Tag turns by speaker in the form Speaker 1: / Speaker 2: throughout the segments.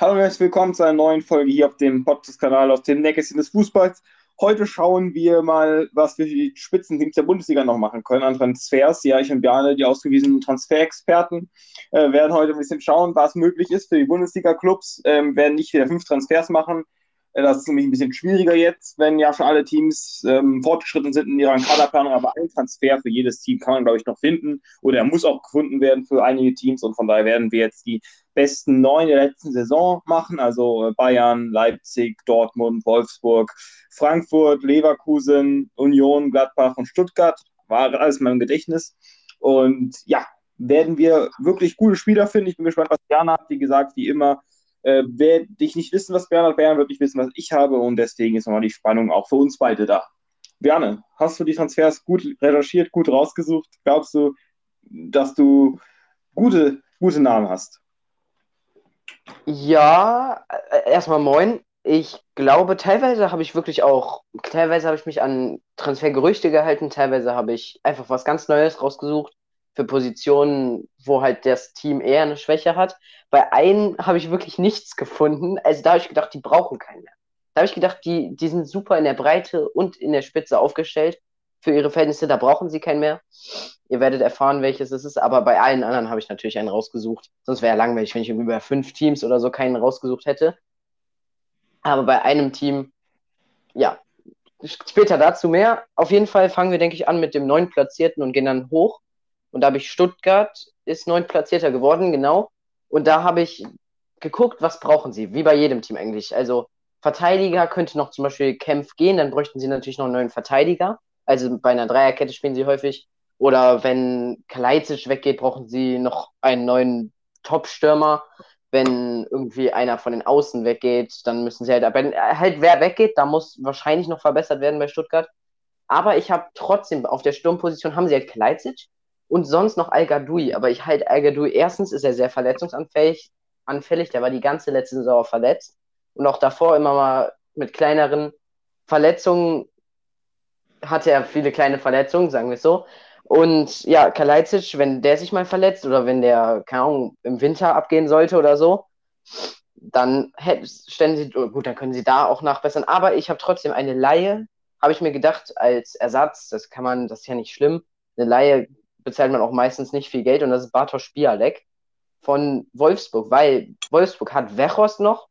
Speaker 1: Hallo und herzlich willkommen zu einer neuen Folge hier auf dem Podcast-Kanal aus dem Nähkästchen des Fußballs. Heute schauen wir mal, was wir für die Spitzenteams der Bundesliga noch machen können an Transfers. Ja, ich und Bjarne, die ausgewiesenen Transferexperten, äh, werden heute ein bisschen schauen, was möglich ist für die Bundesliga-Clubs. Ähm, werden nicht wieder fünf Transfers machen. Äh, das ist nämlich ein bisschen schwieriger jetzt, wenn ja schon alle Teams ähm, fortgeschritten sind in ihrer Kaderplanung. Aber ein Transfer für jedes Team kann man, glaube ich, noch finden. Oder er muss auch gefunden werden für einige Teams. Und von daher werden wir jetzt die besten neun der letzten Saison machen. Also äh, Bayern, Leipzig, Dortmund, Wolfsburg, Frankfurt, Leverkusen, Union, Gladbach und Stuttgart. War alles in meinem Gedächtnis. Und ja, werden wir wirklich gute Spieler finden. Ich bin gespannt, was hat. Wie gesagt, wie immer, äh, werde ich nicht wissen, was Bernhard Bern wird nicht wissen, was ich habe. Und deswegen ist nochmal die Spannung auch für uns beide da. Berne, hast du die Transfers gut recherchiert, gut rausgesucht? Glaubst du, dass du gute, gute Namen hast?
Speaker 2: Ja, äh, erstmal moin. Ich glaube, teilweise habe ich wirklich auch, teilweise habe ich mich an Transfergerüchte gehalten, teilweise habe ich einfach was ganz Neues rausgesucht für Positionen, wo halt das Team eher eine Schwäche hat. Bei einem habe ich wirklich nichts gefunden. Also da habe ich gedacht, die brauchen keinen mehr. Da habe ich gedacht, die, die sind super in der Breite und in der Spitze aufgestellt. Für ihre Verhältnisse, da brauchen sie keinen mehr. Ihr werdet erfahren, welches es ist, aber bei allen anderen habe ich natürlich einen rausgesucht. Sonst wäre ja langweilig, wenn ich über fünf Teams oder so keinen rausgesucht hätte. Aber bei einem Team, ja, später dazu mehr. Auf jeden Fall fangen wir, denke ich, an mit dem neun Platzierten und gehen dann hoch. Und da habe ich Stuttgart, ist neun Platzierter geworden, genau. Und da habe ich geguckt, was brauchen sie, wie bei jedem Team eigentlich. Also Verteidiger könnte noch zum Beispiel Kempf gehen, dann bräuchten sie natürlich noch einen neuen Verteidiger. Also bei einer Dreierkette spielen sie häufig. Oder wenn Kalajdzic weggeht, brauchen sie noch einen neuen Top-Stürmer. Wenn irgendwie einer von den Außen weggeht, dann müssen sie halt, aber halt wer weggeht, da muss wahrscheinlich noch verbessert werden bei Stuttgart. Aber ich habe trotzdem, auf der Sturmposition haben sie halt Kalajdzic und sonst noch Al Gadoui. Aber ich halte Al Gadoui, erstens ist er sehr verletzungsanfällig, anfällig, der war die ganze letzte Saison verletzt und auch davor immer mal mit kleineren Verletzungen hatte er viele kleine Verletzungen, sagen wir es so. Und ja, Kalajdzic, wenn der sich mal verletzt oder wenn der, keine Ahnung, im Winter abgehen sollte oder so, dann stellen sie, oh, gut, dann können sie da auch nachbessern. Aber ich habe trotzdem eine Laie, habe ich mir gedacht, als Ersatz, das kann man, das ist ja nicht schlimm. Eine Laie bezahlt man auch meistens nicht viel Geld und das ist Bartosz Bialek von Wolfsburg, weil Wolfsburg hat Wechhorst noch,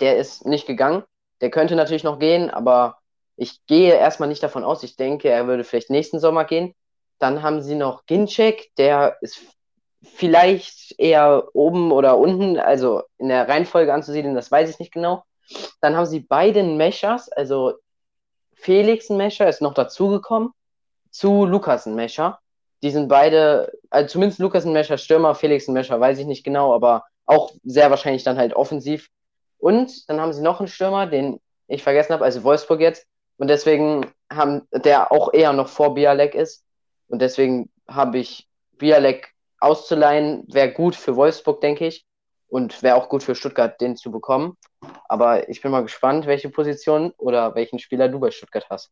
Speaker 2: der ist nicht gegangen. Der könnte natürlich noch gehen, aber ich gehe erstmal nicht davon aus. Ich denke, er würde vielleicht nächsten Sommer gehen. Dann haben sie noch Ginczek, der ist vielleicht eher oben oder unten, also in der Reihenfolge anzusiedeln, das weiß ich nicht genau. Dann haben sie beide Meshers, also Felix Mescher ist noch dazugekommen, zu Lukas Mescher. Die sind beide, also zumindest Lukas Mescher Stürmer, Felix Mescher weiß ich nicht genau, aber auch sehr wahrscheinlich dann halt offensiv. Und dann haben sie noch einen Stürmer, den ich vergessen habe, also Wolfsburg jetzt. Und deswegen haben, der auch eher noch vor Bialek ist. Und deswegen habe ich Bialek auszuleihen, wäre gut für Wolfsburg, denke ich. Und wäre auch gut für Stuttgart, den zu bekommen. Aber ich bin mal gespannt, welche Position oder welchen Spieler du bei Stuttgart hast.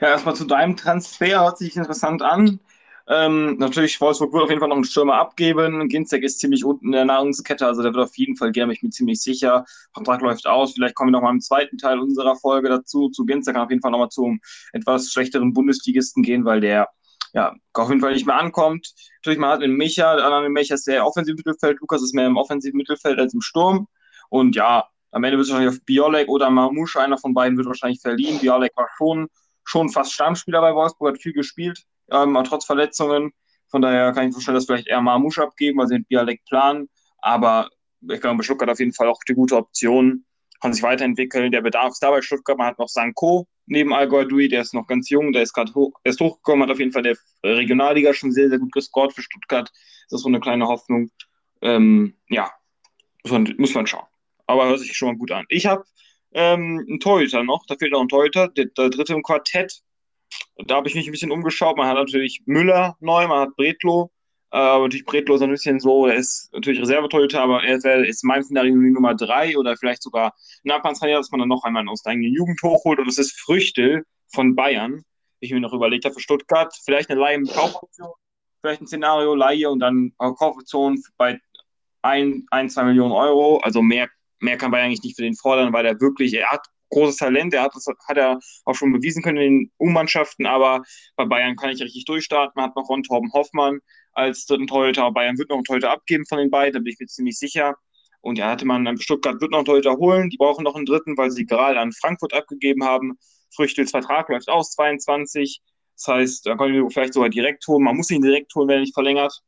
Speaker 1: Ja, erstmal zu deinem Transfer, hört sich interessant an. Ähm, natürlich, Wolfsburg wird auf jeden Fall noch einen Stürmer abgeben. Ginzek ist ziemlich unten in der Nahrungskette, also der wird auf jeden Fall gehen, ich bin ziemlich sicher. Vertrag läuft aus. Vielleicht kommen wir noch mal im zweiten Teil unserer Folge dazu. Zu Ginzek kann auf jeden Fall noch mal zum etwas schlechteren Bundesligisten gehen, weil der ja, auf jeden Fall nicht mehr ankommt. Natürlich, man hat den Micha, der andere Micha ist sehr offensiv Mittelfeld, Lukas ist mehr im offensiven Mittelfeld als im Sturm. Und ja, am Ende wird es wahrscheinlich auf Biolek oder Marmouche, einer von beiden wird wahrscheinlich verliehen. Biolek war schon, schon fast Stammspieler bei Wolfsburg, hat viel gespielt ähm, trotz Verletzungen. Von daher kann ich vorstellen, dass vielleicht eher Marmusch abgeben, weil sie mit Bialek planen. Aber ich glaube, Stuttgart auf jeden Fall auch die gute Option, kann sich weiterentwickeln. Der Bedarf ist da bei Stuttgart. Man hat noch Sanko neben Al Dui, der ist noch ganz jung, der ist gerade hoch, ist hochgekommen, hat auf jeden Fall der Regionalliga schon sehr, sehr gut gescored für Stuttgart. Das ist so eine kleine Hoffnung. Ähm, ja, muss man, muss man schauen. Aber hört sich schon mal gut an. Ich habe ähm, einen Torhüter noch, da fehlt noch ein Torhüter, der, der dritte im Quartett da habe ich mich ein bisschen umgeschaut. Man hat natürlich Müller neu, man hat Bretlo. Äh, aber natürlich Bretlo ist ein bisschen so, er ist natürlich Reservetorhüter, aber er ist, ist in meinem Szenario Nummer drei oder vielleicht sogar ein Abwandstrainer, dass man dann noch einmal aus der Jugend hochholt. Und das ist Früchte von Bayern. Ich mir noch überlegt habe für Stuttgart, vielleicht eine Leihe mit Kaufoption, vielleicht ein Szenario Leihe und dann Kaufoption bei ein, ein, zwei Millionen Euro. Also mehr, mehr kann Bayern eigentlich nicht für den fordern, weil er wirklich, er hat großes Talent, er hat das hat er auch schon bewiesen können in den U-Mannschaften, aber bei Bayern kann ich richtig durchstarten. Man hat noch Ron Torben Hoffmann als dritten Torhüter. Bayern wird noch einen Torhüter abgeben von den beiden, da bin ich mir ziemlich sicher. Und ja, hatte man, Stuttgart wird noch einen Torhüter holen. Die brauchen noch einen dritten, weil sie gerade an Frankfurt abgegeben haben. Früchtels Vertrag läuft aus, 22. Das heißt, da können wir vielleicht sogar direkt holen. Man muss ihn direkt holen, wenn er nicht verlängert.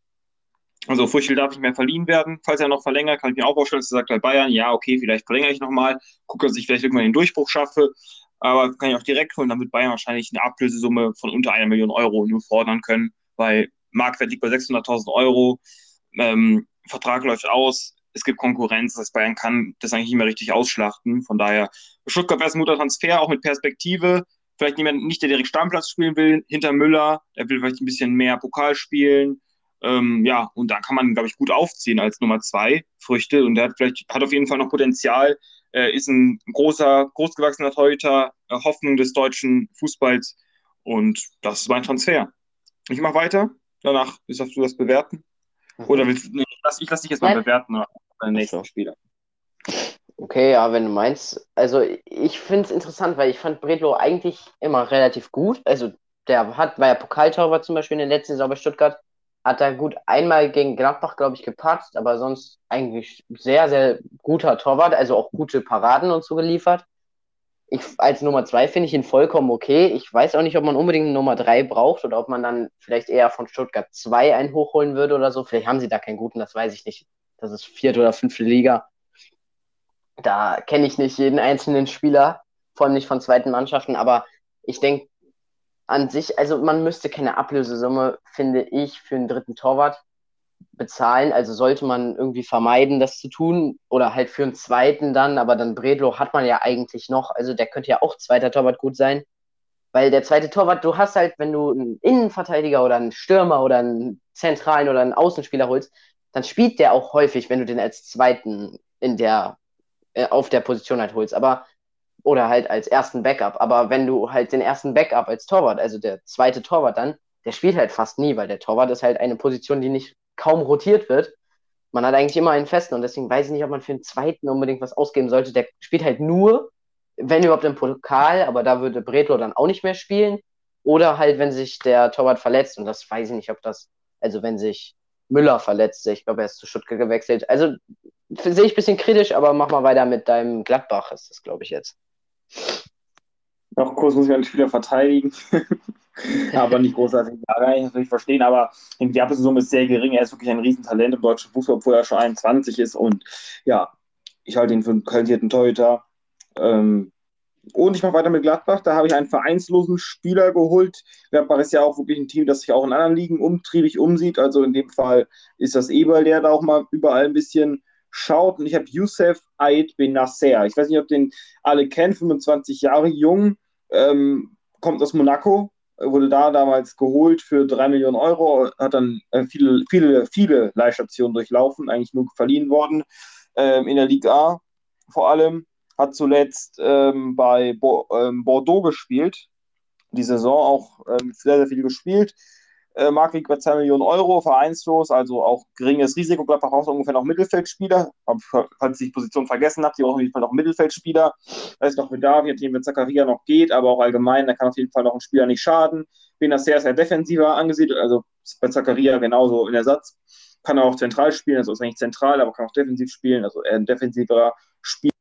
Speaker 1: Also Früchtel darf nicht mehr verliehen werden. Falls er noch verlängert, kann ich mir auch vorstellen, dass er sagt bei Bayern, ja, okay, vielleicht verlängere ich nochmal, gucke, dass ich vielleicht irgendwann den Durchbruch schaffe. Aber kann ich auch direkt holen, wird Bayern wahrscheinlich eine Ablösesumme von unter einer Million Euro nur fordern können, weil Marktwert liegt bei 600.000 Euro. Ähm, Vertrag läuft aus, es gibt Konkurrenz, das heißt, Bayern kann das eigentlich nicht mehr richtig ausschlachten. Von daher, Stuttgart wäre ein guter Transfer, auch mit Perspektive. Vielleicht niemand, nicht der direkt Stammplatz spielen will, hinter Müller, der will vielleicht ein bisschen mehr Pokal spielen. Ähm, ja, und da kann man, glaube ich, gut aufziehen als Nummer zwei Früchte. Und der hat vielleicht, hat auf jeden Fall noch Potenzial, äh, ist ein großer, großgewachsener Torhüter, äh, Hoffnung des deutschen Fußballs. Und das ist mein Transfer. Ich mache weiter. Danach willst du das bewerten. Mhm. Oder willst nee, ich lasse lass dich jetzt mal Nein. bewerten oder den nächsten Spieler.
Speaker 2: Okay, ja, wenn du meinst. Also ich finde es interessant, weil ich fand Bredlo eigentlich immer relativ gut. Also der hat, war ja Pokaltorwart zum Beispiel in der letzten Saison bei Stuttgart hat er gut einmal gegen Gladbach, glaube ich, gepatzt, aber sonst eigentlich sehr, sehr guter Torwart, also auch gute Paraden und so geliefert. Ich, als Nummer zwei finde ich ihn vollkommen okay. Ich weiß auch nicht, ob man unbedingt Nummer drei braucht oder ob man dann vielleicht eher von Stuttgart 2 einen hochholen würde oder so. Vielleicht haben sie da keinen guten, das weiß ich nicht. Das ist vierte oder fünfte Liga. Da kenne ich nicht jeden einzelnen Spieler, vor allem nicht von zweiten Mannschaften, aber ich denke, an sich, also man müsste keine Ablösesumme, finde ich, für einen dritten Torwart bezahlen. Also sollte man irgendwie vermeiden, das zu tun. Oder halt für einen zweiten dann, aber dann Bredlo hat man ja eigentlich noch. Also der könnte ja auch zweiter Torwart gut sein. Weil der zweite Torwart, du hast halt, wenn du einen Innenverteidiger oder einen Stürmer oder einen zentralen oder einen Außenspieler holst, dann spielt der auch häufig, wenn du den als zweiten in der, äh, auf der Position halt holst. Aber oder halt als ersten Backup. Aber wenn du halt den ersten Backup als Torwart, also der zweite Torwart dann, der spielt halt fast nie, weil der Torwart ist halt eine Position, die nicht kaum rotiert wird. Man hat eigentlich immer einen festen und deswegen weiß ich nicht, ob man für einen zweiten unbedingt was ausgeben sollte. Der spielt halt nur, wenn überhaupt im Pokal, aber da würde Bredlo dann auch nicht mehr spielen. Oder halt, wenn sich der Torwart verletzt und das weiß ich nicht, ob das, also wenn sich Müller verletzt, ich glaube, er ist zu Stuttgart gewechselt. Also sehe ich ein bisschen kritisch, aber mach mal weiter mit deinem Gladbach, ist das, glaube ich, jetzt.
Speaker 1: Noch kurz muss ich einen Spieler verteidigen. aber nicht großartig. Ja, kann ich natürlich verstehen, aber die Ablösesumme ist sehr gering. Er ist wirklich ein Riesentalent im deutschen Fußball, obwohl er schon 21 ist. Und ja, ich halte ihn für einen qualifizierten Torhüter. Ähm, und ich mache weiter mit Gladbach. Da habe ich einen vereinslosen Spieler geholt. Gladbach ist ja auch wirklich ein Team, das sich auch in anderen Ligen umtriebig umsieht. Also in dem Fall ist das Eberl, der da auch mal überall ein bisschen schaut. Und ich habe Youssef Aid Ben Nasser. Ich weiß nicht, ob den alle kennen, 25 Jahre jung, ähm, kommt aus Monaco, wurde da damals geholt für 3 Millionen Euro, hat dann äh, viele, viele, viele Leihstationen durchlaufen, eigentlich nur verliehen worden ähm, in der Liga A vor allem. Hat zuletzt ähm, bei Bo ähm, Bordeaux gespielt, die Saison auch ähm, sehr, sehr viel gespielt äh, Markt liegt bei 2 Millionen Euro, vereinslos, also auch geringes Risiko. Gladbach braucht ungefähr noch Mittelfeldspieler. Falls ich die Position vergessen habe, die brauchen auf jeden Fall noch Mittelfeldspieler. Da ist noch Bedarf, je nachdem, wenn Zakaria noch geht, aber auch allgemein, da kann auf jeden Fall noch ein Spieler nicht schaden. Benacer ist ja defensiver angesiedelt, also bei Zakaria genauso in Ersatz. Kann auch zentral spielen, also ist eigentlich zentral, aber kann auch defensiv spielen, also eher ein defensiverer Spieler.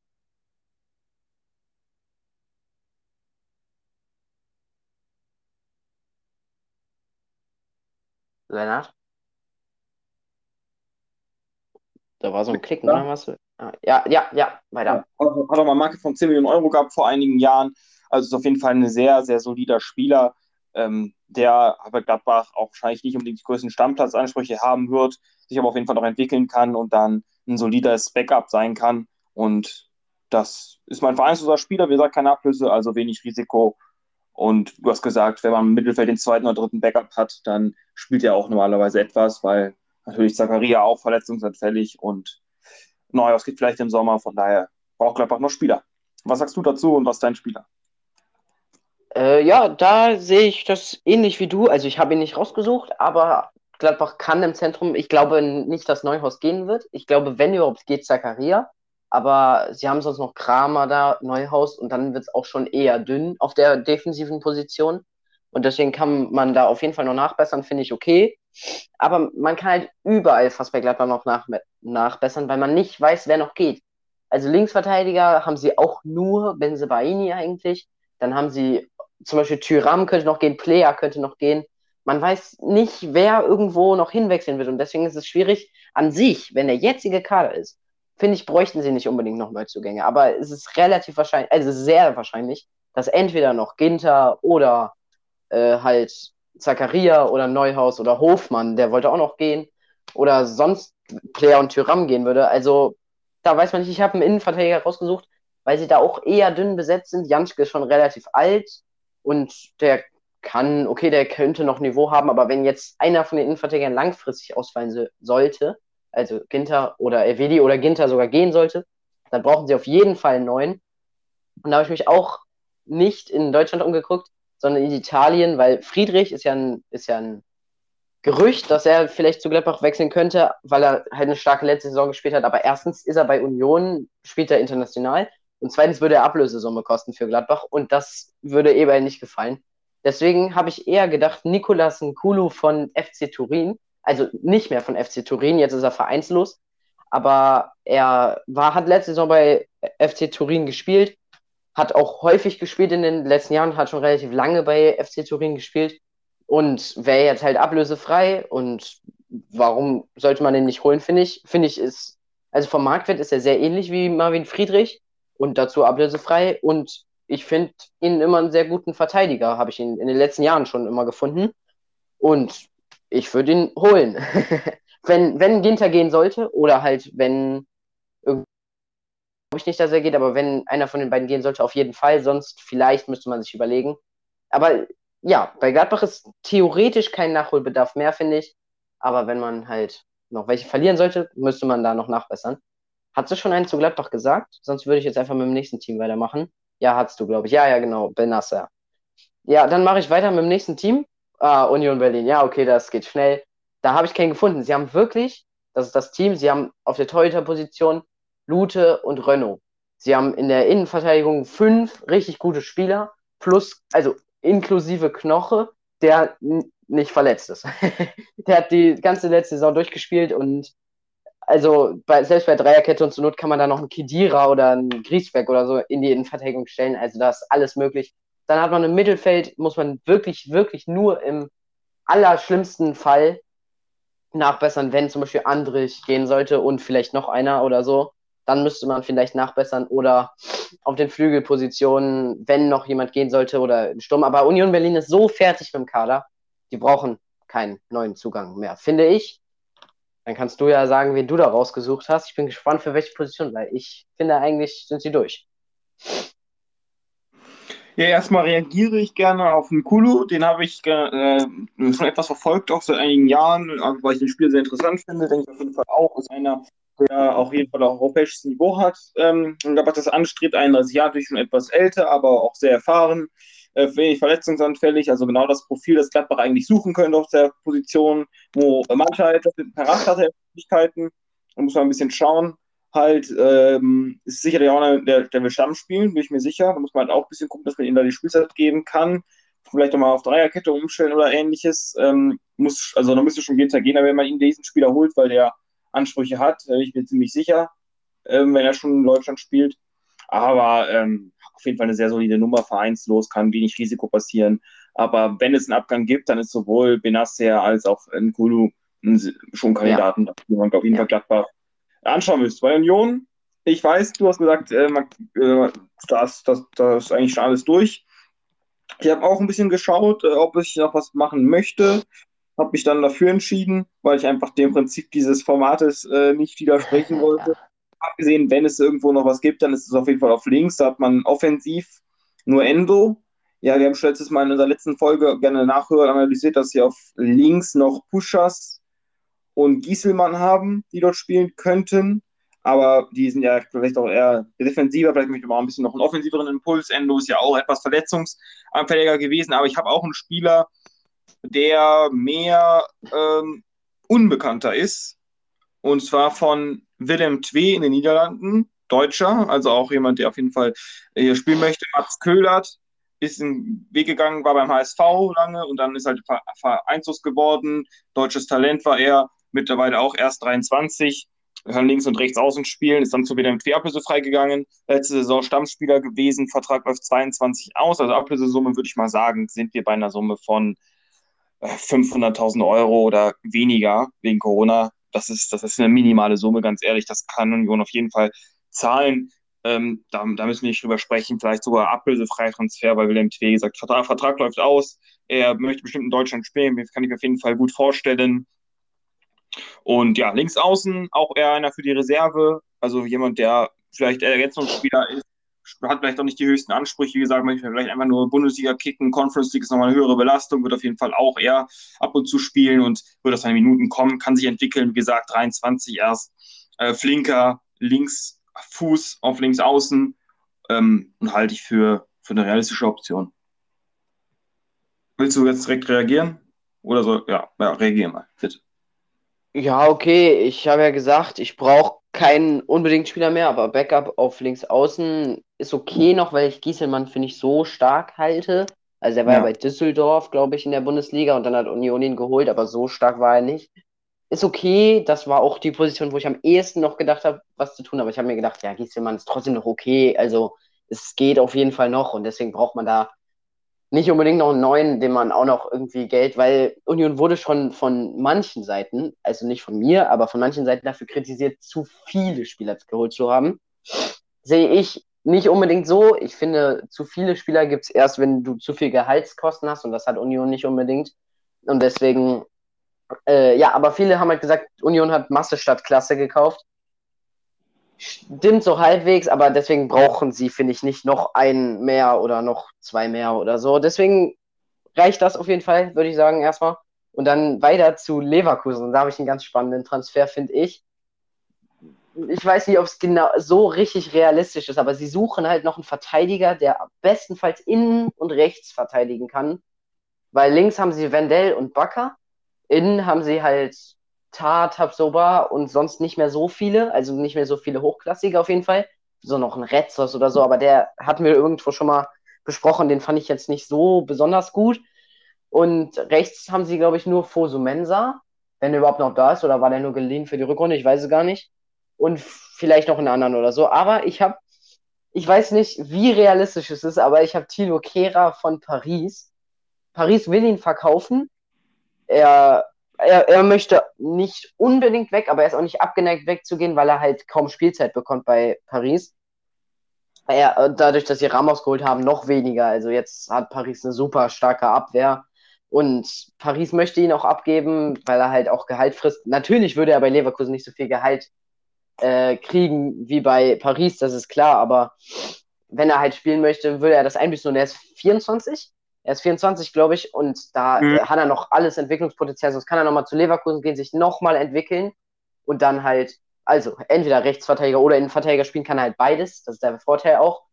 Speaker 2: Lennart? Da war so ein Klicken, ja. oder was? Ah, ja, ja, ja, weiter.
Speaker 1: Ja, hat auch mal eine Marke von 10 Millionen Euro gehabt vor einigen Jahren. Also ist auf jeden Fall ein sehr, sehr solider Spieler, ähm, der bei Gladbach auch wahrscheinlich nicht unbedingt die größten Stammplatzansprüche haben wird, sich aber auf jeden Fall noch entwickeln kann und dann ein solides Backup sein kann. Und das ist mein vereinsloser Spieler, wie gesagt, keine Ablöse, also wenig Risiko und du hast gesagt, wenn man im Mittelfeld den zweiten oder dritten Backup hat, dann spielt er auch normalerweise etwas, weil natürlich Zakaria auch verletzungsanfällig und Neuhaus geht vielleicht im Sommer, von daher braucht Gladbach noch Spieler. Was sagst du dazu und was dein Spieler?
Speaker 2: Äh, ja, da sehe ich das ähnlich wie du. Also ich habe ihn nicht rausgesucht, aber Gladbach kann im Zentrum. Ich glaube nicht, dass Neuhaus gehen wird. Ich glaube, wenn überhaupt, geht Zakaria. Aber sie haben sonst noch Kramer da, Neuhaus und dann wird es auch schon eher dünn auf der defensiven Position. Und deswegen kann man da auf jeden Fall noch nachbessern, finde ich okay. Aber man kann halt überall fast bei Gladbach noch nach, nachbessern, weil man nicht weiß, wer noch geht. Also Linksverteidiger haben sie auch nur Benzebaini eigentlich. Dann haben sie zum Beispiel Tyram könnte noch gehen, Player könnte noch gehen. Man weiß nicht, wer irgendwo noch hinwechseln wird. Und deswegen ist es schwierig an sich, wenn der jetzige Kader ist, finde ich, bräuchten sie nicht unbedingt noch Neuzugänge. Aber es ist relativ wahrscheinlich, also sehr wahrscheinlich, dass entweder noch Ginter oder äh, halt Zakaria oder Neuhaus oder Hofmann, der wollte auch noch gehen, oder sonst Player und Tyram gehen würde. Also da weiß man nicht, ich habe einen Innenverteidiger rausgesucht, weil sie da auch eher dünn besetzt sind. Janschke ist schon relativ alt und der kann, okay, der könnte noch Niveau haben, aber wenn jetzt einer von den Innenverteidigern langfristig ausfallen so, sollte, also Ginter oder Evedi oder Ginter sogar gehen sollte, dann brauchen sie auf jeden Fall einen neuen. Und da habe ich mich auch nicht in Deutschland umgeguckt, sondern in Italien, weil Friedrich ist ja ein, ist ja ein Gerücht, dass er vielleicht zu Gladbach wechseln könnte, weil er halt eine starke letzte Saison gespielt hat. Aber erstens ist er bei Union, spielt er international. Und zweitens würde er Ablösesumme kosten für Gladbach. Und das würde Eberl nicht gefallen. Deswegen habe ich eher gedacht, Nicolas Nkulu von FC Turin, also nicht mehr von FC Turin, jetzt ist er vereinslos, aber er war, hat letzte Saison bei FC Turin gespielt, hat auch häufig gespielt in den letzten Jahren, hat schon relativ lange bei FC Turin gespielt und wäre jetzt halt ablösefrei und warum sollte man den nicht holen, finde ich. Finde ich ist, also vom Marktwert ist er sehr ähnlich wie Marvin Friedrich und dazu ablösefrei und ich finde ihn immer einen sehr guten Verteidiger, habe ich ihn in den letzten Jahren schon immer gefunden. Und ich würde ihn holen. wenn, wenn Ginter gehen sollte, oder halt, wenn glaube ich nicht, dass er geht, aber wenn einer von den beiden gehen sollte, auf jeden Fall. Sonst vielleicht müsste man sich überlegen. Aber ja, bei Gladbach ist theoretisch kein Nachholbedarf mehr, finde ich. Aber wenn man halt noch welche verlieren sollte, müsste man da noch nachbessern. Hat sie schon einen zu Gladbach gesagt? Sonst würde ich jetzt einfach mit dem nächsten Team weitermachen. Ja, hast du, glaube ich. Ja, ja, genau. Benasser. Ja, dann mache ich weiter mit dem nächsten Team. Ah, Union Berlin. Ja, okay, das geht schnell. Da habe ich keinen gefunden. Sie haben wirklich, das ist das Team, sie haben auf der Torhüter-Position Lute und Renault. Sie haben in der Innenverteidigung fünf richtig gute Spieler, plus, also inklusive Knoche, der nicht verletzt ist. der hat die ganze letzte Saison durchgespielt und also bei, selbst bei Dreierkette und zur Not kann man da noch einen Kidira oder einen Griesbeck oder so in die Innenverteidigung stellen. Also da ist alles möglich. Dann hat man im Mittelfeld, muss man wirklich, wirklich nur im allerschlimmsten Fall nachbessern, wenn zum Beispiel Andrich gehen sollte und vielleicht noch einer oder so. Dann müsste man vielleicht nachbessern oder auf den Flügelpositionen, wenn noch jemand gehen sollte oder im Sturm. Aber Union Berlin ist so fertig mit dem Kader, die brauchen keinen neuen Zugang mehr, finde ich. Dann kannst du ja sagen, wen du da rausgesucht hast. Ich bin gespannt, für welche Position, weil ich finde, eigentlich sind sie durch.
Speaker 1: Ja, erstmal reagiere ich gerne auf den Kulu. Den habe ich äh, schon etwas verfolgt, auch seit einigen Jahren, weil ich den Spiel sehr interessant finde. Denke ich auf jeden Fall auch, ist einer, der auf jeden Fall auch europäisches Niveau hat. Ähm, und aber das anstrebt, 31 Jahre, natürlich schon etwas älter, aber auch sehr erfahren äh, wenig verletzungsanfällig, also genau das Profil, das Gladbach eigentlich suchen könnte auf der Position, wo mit Charakter Möglichkeiten, da muss man ein bisschen schauen. Halt, ähm, ist sicherlich auch einer, der, der will Stamm spielen, bin ich mir sicher. Da muss man halt auch ein bisschen gucken, dass man ihm da die Spielzeit geben kann. Vielleicht nochmal auf Dreierkette umstellen oder ähnliches. Ähm, muss, also da müsste schon Ginter gehen, wenn man ihn diesen Spieler holt, weil der Ansprüche hat, da bin ich mir ziemlich sicher, ähm, wenn er schon in Deutschland spielt. Aber ähm, auf jeden Fall eine sehr solide Nummer, vereinslos, kann wenig Risiko passieren. Aber wenn es einen Abgang gibt, dann ist sowohl Benasser als auch Nkulu schon Kandidaten, ja. die man auf jeden Fall Gladbach anschauen müsste. Bei Union, ich weiß, du hast gesagt, äh, äh, das, das, das ist eigentlich schon alles durch. Ich habe auch ein bisschen geschaut, äh, ob ich noch was machen möchte. Habe mich dann dafür entschieden, weil ich einfach dem Prinzip dieses Formates äh, nicht widersprechen wollte abgesehen, wenn es irgendwo noch was gibt, dann ist es auf jeden Fall auf links. Da hat man offensiv nur Endo. Ja, wir haben schon letztes Mal in unserer letzten Folge gerne nachhören, analysiert, dass sie auf links noch Pushers und Gieselmann haben, die dort spielen könnten. Aber die sind ja vielleicht auch eher defensiver, vielleicht möchte man auch ein bisschen noch einen offensiveren Impuls. Endo ist ja auch etwas verletzungsanfälliger gewesen, aber ich habe auch einen Spieler, der mehr ähm, unbekannter ist. Und zwar von Willem Twee in den Niederlanden, Deutscher, also auch jemand, der auf jeden Fall hier spielen möchte. Mats Köhlert ist einen Weg gegangen, war beim HSV lange und dann ist halt Vereinslos geworden. Deutsches Talent war er, mittlerweile auch erst 23 kann links und rechts außen spielen, ist dann zu wieder Twee Ablöse freigegangen. Letzte Saison Stammspieler gewesen, Vertrag läuft 22 aus. Also Ablösesumme würde ich mal sagen, sind wir bei einer Summe von 500.000 äh, Euro oder weniger wegen Corona. Das ist, das ist eine minimale Summe, ganz ehrlich. Das kann Union auf jeden Fall zahlen. Ähm, da, da, müssen wir nicht drüber sprechen. Vielleicht sogar ablösefrei Transfer, weil Wilhelm Twee gesagt, Vertrag, Vertrag läuft aus. Er möchte bestimmt in Deutschland spielen. Das kann ich mir auf jeden Fall gut vorstellen. Und ja, links außen auch eher einer für die Reserve, also jemand, der vielleicht Ergänzungsspieler ist, hat vielleicht auch nicht die höchsten Ansprüche, wie gesagt, möchte vielleicht einfach nur Bundesliga kicken, Conference League ist nochmal eine höhere Belastung, wird auf jeden Fall auch eher ab und zu spielen und wird aus seinen Minuten kommen, kann sich entwickeln, wie gesagt, 23 erst, äh, flinker, links Fuß auf links außen ähm, und halte ich für, für eine realistische Option. Willst du jetzt direkt reagieren? Oder so? Ja, ja reagier mal, bitte.
Speaker 2: Ja, okay, ich habe ja gesagt, ich brauche keinen unbedingt Spieler mehr, aber Backup auf links außen ist okay noch, weil ich Gieselmann finde ich so stark halte. Also er war ja, ja bei Düsseldorf, glaube ich, in der Bundesliga und dann hat Union ihn geholt, aber so stark war er nicht. Ist okay, das war auch die Position, wo ich am ehesten noch gedacht habe, was zu tun, aber ich habe mir gedacht, ja, Gieselmann ist trotzdem noch okay, also es geht auf jeden Fall noch und deswegen braucht man da nicht unbedingt noch einen neuen, den man auch noch irgendwie Geld, weil Union wurde schon von manchen Seiten, also nicht von mir, aber von manchen Seiten dafür kritisiert, zu viele Spieler geholt zu haben. Sehe ich nicht unbedingt so. Ich finde, zu viele Spieler gibt es erst, wenn du zu viel Gehaltskosten hast und das hat Union nicht unbedingt. Und deswegen, äh, ja, aber viele haben halt gesagt, Union hat Masse statt Klasse gekauft. Stimmt so halbwegs, aber deswegen brauchen sie, finde ich, nicht noch einen mehr oder noch zwei mehr oder so. Deswegen reicht das auf jeden Fall, würde ich sagen, erstmal. Und dann weiter zu Leverkusen. Da habe ich einen ganz spannenden Transfer, finde ich. Ich weiß nicht, ob es genau so richtig realistisch ist, aber sie suchen halt noch einen Verteidiger, der bestenfalls innen und rechts verteidigen kann. Weil links haben sie Wendell und Bakker. Innen haben sie halt Tar, Tabsoba und sonst nicht mehr so viele, also nicht mehr so viele Hochklassige auf jeden Fall. So noch ein Retzos oder so, aber der hatten wir irgendwo schon mal besprochen, den fand ich jetzt nicht so besonders gut. Und rechts haben sie, glaube ich, nur Fosumensa, wenn er überhaupt noch da ist, oder war der nur geliehen für die Rückrunde, ich weiß es gar nicht. Und vielleicht noch einen anderen oder so. Aber ich habe, ich weiß nicht, wie realistisch es ist, aber ich habe Tilo Kehra von Paris. Paris will ihn verkaufen. Er er, er möchte nicht unbedingt weg, aber er ist auch nicht abgeneigt wegzugehen, weil er halt kaum Spielzeit bekommt bei Paris. Er, äh, dadurch, dass sie Ramos geholt haben, noch weniger. Also jetzt hat Paris eine super starke Abwehr. Und Paris möchte ihn auch abgeben, weil er halt auch Gehalt frisst. Natürlich würde er bei Leverkusen nicht so viel Gehalt äh, kriegen wie bei Paris, das ist klar, aber wenn er halt spielen möchte, würde er das einbüßen und er ist 24. Er ist 24, glaube ich, und da mhm. hat er noch alles Entwicklungspotenzial. Sonst kann er nochmal zu Leverkusen gehen, sich nochmal entwickeln und dann halt, also entweder Rechtsverteidiger oder Innenverteidiger spielen kann er halt beides. Das ist der Vorteil auch.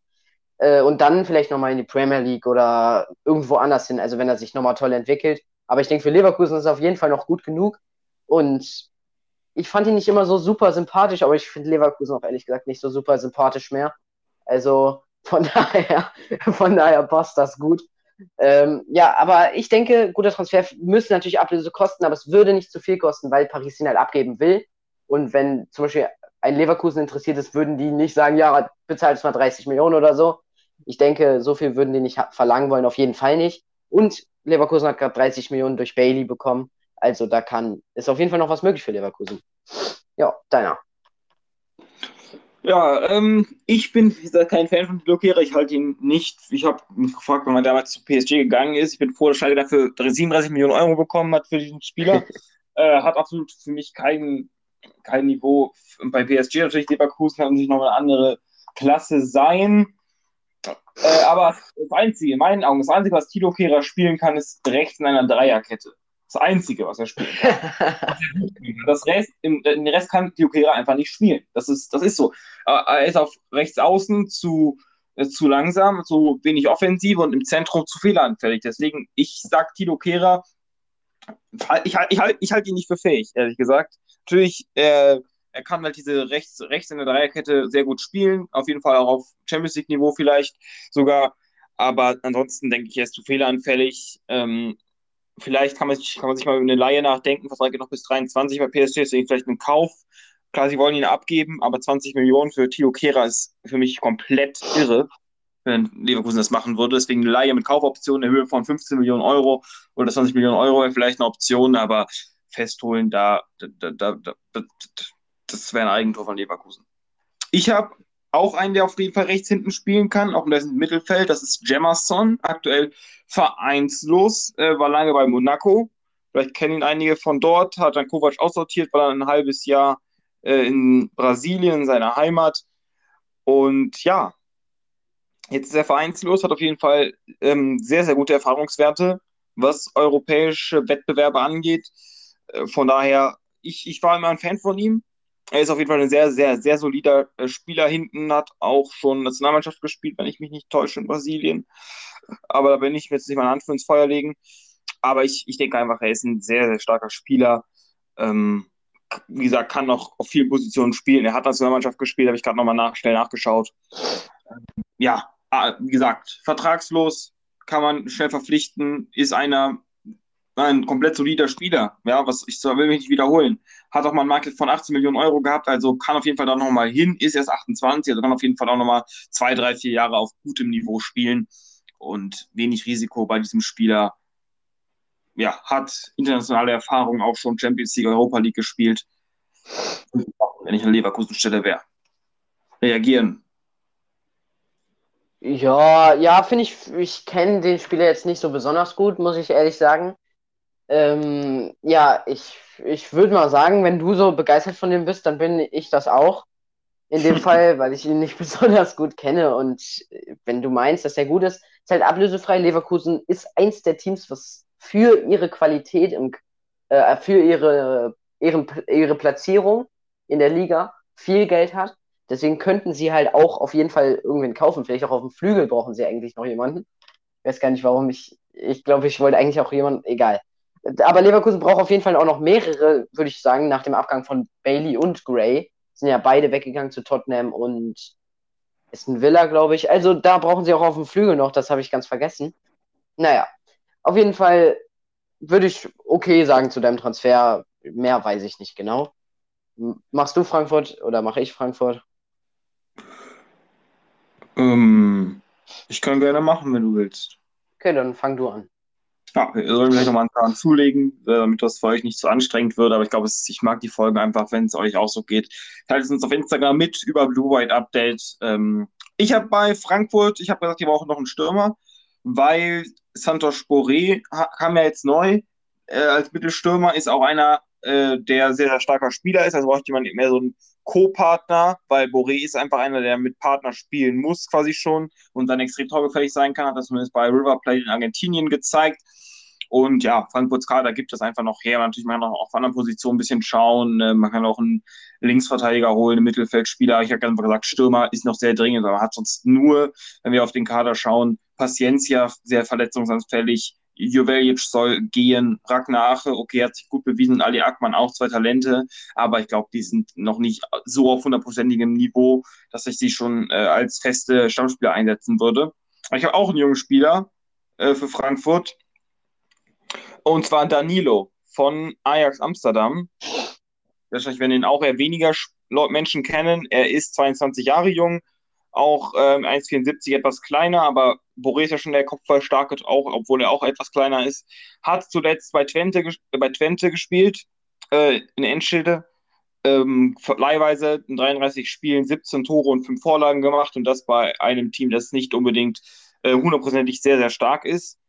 Speaker 2: Äh, und dann vielleicht nochmal in die Premier League oder irgendwo anders hin, also wenn er sich nochmal toll entwickelt. Aber ich denke, für Leverkusen ist es auf jeden Fall noch gut genug. Und ich fand ihn nicht immer so super sympathisch, aber ich finde Leverkusen auch ehrlich gesagt nicht so super sympathisch mehr. Also von daher, von daher passt das gut. Ähm, ja, aber ich denke, guter Transfer müsste natürlich Ablöse kosten, aber es würde nicht zu viel kosten, weil Paris ihn halt abgeben will. Und wenn zum Beispiel ein Leverkusen interessiert ist, würden die nicht sagen, ja, bezahlt mal 30 Millionen oder so. Ich denke, so viel würden die nicht verlangen wollen, auf jeden Fall nicht. Und Leverkusen hat gerade 30 Millionen durch Bailey bekommen. Also da kann, ist auf jeden Fall noch was möglich für Leverkusen. Ja, deiner.
Speaker 1: Ja, ähm, ich bin kein Fan von Blockierer. Ich halte ihn nicht. Ich habe mich gefragt, wenn man damals zu PSG gegangen ist. Ich bin froh, dass Schalke dafür 37 Millionen Euro bekommen hat für diesen Spieler. äh, hat absolut für mich kein, kein Niveau. Bei PSG natürlich Leverkusen kann sich noch eine andere Klasse sein. Äh, aber das Einzige, in meinen Augen, das Einzige, was Tilo Kehrer spielen kann, ist rechts in einer Dreierkette. Das Einzige, was er spielen kann. das Rest, den Rest kann Diokera einfach nicht spielen. Das ist, das ist so. Er ist auf rechts außen zu, äh, zu langsam, zu wenig Offensive und im Zentrum zu fehleranfällig. Deswegen, ich sag Tilo Kehrer ich, ich, halt, ich halte ihn nicht für fähig, ehrlich gesagt. Natürlich, äh, er kann halt diese rechts, rechts in der Dreierkette sehr gut spielen, auf jeden Fall auch auf Champions League-Niveau vielleicht sogar. Aber ansonsten denke ich, er ist zu fehleranfällig. Ähm, vielleicht kann man, sich, kann man sich mal über eine Laie nachdenken, Vertrag geht noch bis 23 bei PSG, deswegen vielleicht einen Kauf. Klar, sie wollen ihn abgeben, aber 20 Millionen für Tio Kehra ist für mich komplett irre, wenn Leverkusen das machen würde. Deswegen eine Laie mit Kaufoption in Höhe von 15 Millionen Euro oder 20 Millionen Euro wäre vielleicht eine Option, aber festholen, da, da, da, da das wäre ein Eigentor von Leverkusen. Ich habe auch einen, der auf jeden Fall rechts hinten spielen kann, auch im Mittelfeld. Das ist Jemerson, aktuell vereinslos, äh, war lange bei Monaco. Vielleicht kennen ihn einige von dort, hat dann Kovac aussortiert, war dann ein halbes Jahr äh, in Brasilien, in seiner Heimat. Und ja, jetzt ist er vereinslos, hat auf jeden Fall ähm, sehr, sehr gute Erfahrungswerte, was europäische Wettbewerbe angeht. Äh, von daher, ich, ich war immer ein Fan von ihm. Er ist auf jeden Fall ein sehr, sehr, sehr solider äh, Spieler hinten, hat auch schon Nationalmannschaft gespielt, wenn ich mich nicht täusche, in Brasilien. Aber da bin ich mir jetzt nicht meine Hand für ins Feuer legen. Aber ich, ich denke einfach, er ist ein sehr, sehr starker Spieler. Ähm, wie gesagt, kann noch auf vielen Positionen spielen. Er hat Nationalmannschaft gespielt, habe ich gerade nochmal nach, schnell nachgeschaut. Ja, ah, wie gesagt, vertragslos, kann man schnell verpflichten, ist einer, ein komplett solider Spieler. Ja, was ich will mich nicht wiederholen. Hat auch mal einen Market von 18 Millionen Euro gehabt, also kann auf jeden Fall da nochmal hin, ist erst 28, also kann auf jeden Fall auch nochmal zwei, drei, vier Jahre auf gutem Niveau spielen und wenig Risiko bei diesem Spieler. Ja, hat internationale Erfahrung, auch schon Champions League, Europa League gespielt. Wenn ich an Leverkusen Stelle wäre. Reagieren.
Speaker 2: Ja, ja, finde ich, ich kenne den Spieler jetzt nicht so besonders gut, muss ich ehrlich sagen. Ähm, ja, ich, ich würde mal sagen, wenn du so begeistert von dem bist, dann bin ich das auch. In dem Fall, weil ich ihn nicht besonders gut kenne. Und wenn du meinst, dass er gut ist, ist halt ablösefrei. Leverkusen ist eins der Teams, was für ihre Qualität, im, äh, für ihre, ihren, ihre Platzierung in der Liga viel Geld hat. Deswegen könnten sie halt auch auf jeden Fall irgendwen kaufen. Vielleicht auch auf dem Flügel brauchen sie eigentlich noch jemanden. Ich weiß gar nicht, warum ich. Ich glaube, ich wollte eigentlich auch jemanden. Egal. Aber Leverkusen braucht auf jeden Fall auch noch mehrere, würde ich sagen, nach dem Abgang von Bailey und Gray. Sind ja beide weggegangen zu Tottenham und ist ein Villa, glaube ich. Also da brauchen sie auch auf dem Flügel noch, das habe ich ganz vergessen. Naja, auf jeden Fall würde ich okay sagen zu deinem Transfer. Mehr weiß ich nicht genau. Machst du Frankfurt oder mache ich Frankfurt?
Speaker 1: Ähm, ich kann gerne machen, wenn du willst.
Speaker 2: Okay, dann fang du an.
Speaker 1: Ja, sollen vielleicht nochmal einen Zahn zulegen, äh, damit das für euch nicht zu anstrengend wird. Aber ich glaube, ich mag die Folgen einfach, wenn es euch auch so geht. Teilt uns auf Instagram mit über Blue White Update. Ähm, ich habe bei Frankfurt, ich habe gesagt, die brauchen noch einen Stürmer, weil Santos Boré kam ja jetzt neu äh, als Mittelstürmer, ist auch einer, äh, der sehr, sehr starker Spieler ist. Also braucht jemand mehr so einen Co-Partner, weil Boré ist einfach einer, der mit Partner spielen muss, quasi schon und dann extrem torgefällig sein kann. Hat das zumindest bei River Plate in Argentinien gezeigt. Und ja, Frankfurts Kader gibt es einfach noch her. Natürlich man kann auch auf anderen Positionen ein bisschen schauen. Äh, man kann auch einen Linksverteidiger holen, einen Mittelfeldspieler. Ich habe ganz gesagt, Stürmer ist noch sehr dringend, aber hat sonst nur, wenn wir auf den Kader schauen, Paciencia sehr verletzungsanfällig, Jovelic soll gehen, Ragnar Ache, okay, hat sich gut bewiesen, Ali Akman auch zwei Talente, aber ich glaube, die sind noch nicht so auf hundertprozentigem Niveau, dass ich sie schon äh, als feste Stammspieler einsetzen würde. Ich habe auch einen jungen Spieler äh, für Frankfurt, und zwar Danilo von Ajax Amsterdam. Wahrscheinlich werden ihn auch eher weniger Menschen kennen. Er ist 22 Jahre jung, auch ähm, 1,74 etwas kleiner, aber Ja schon der Kopfball starke, auch, obwohl er auch etwas kleiner ist. Hat zuletzt bei Twente, bei Twente gespielt, äh, in Endschilde. Ähm, leihweise in 33 Spielen 17 Tore und 5 Vorlagen gemacht und das bei einem Team, das nicht unbedingt äh, hundertprozentig äh, sehr, sehr stark ist.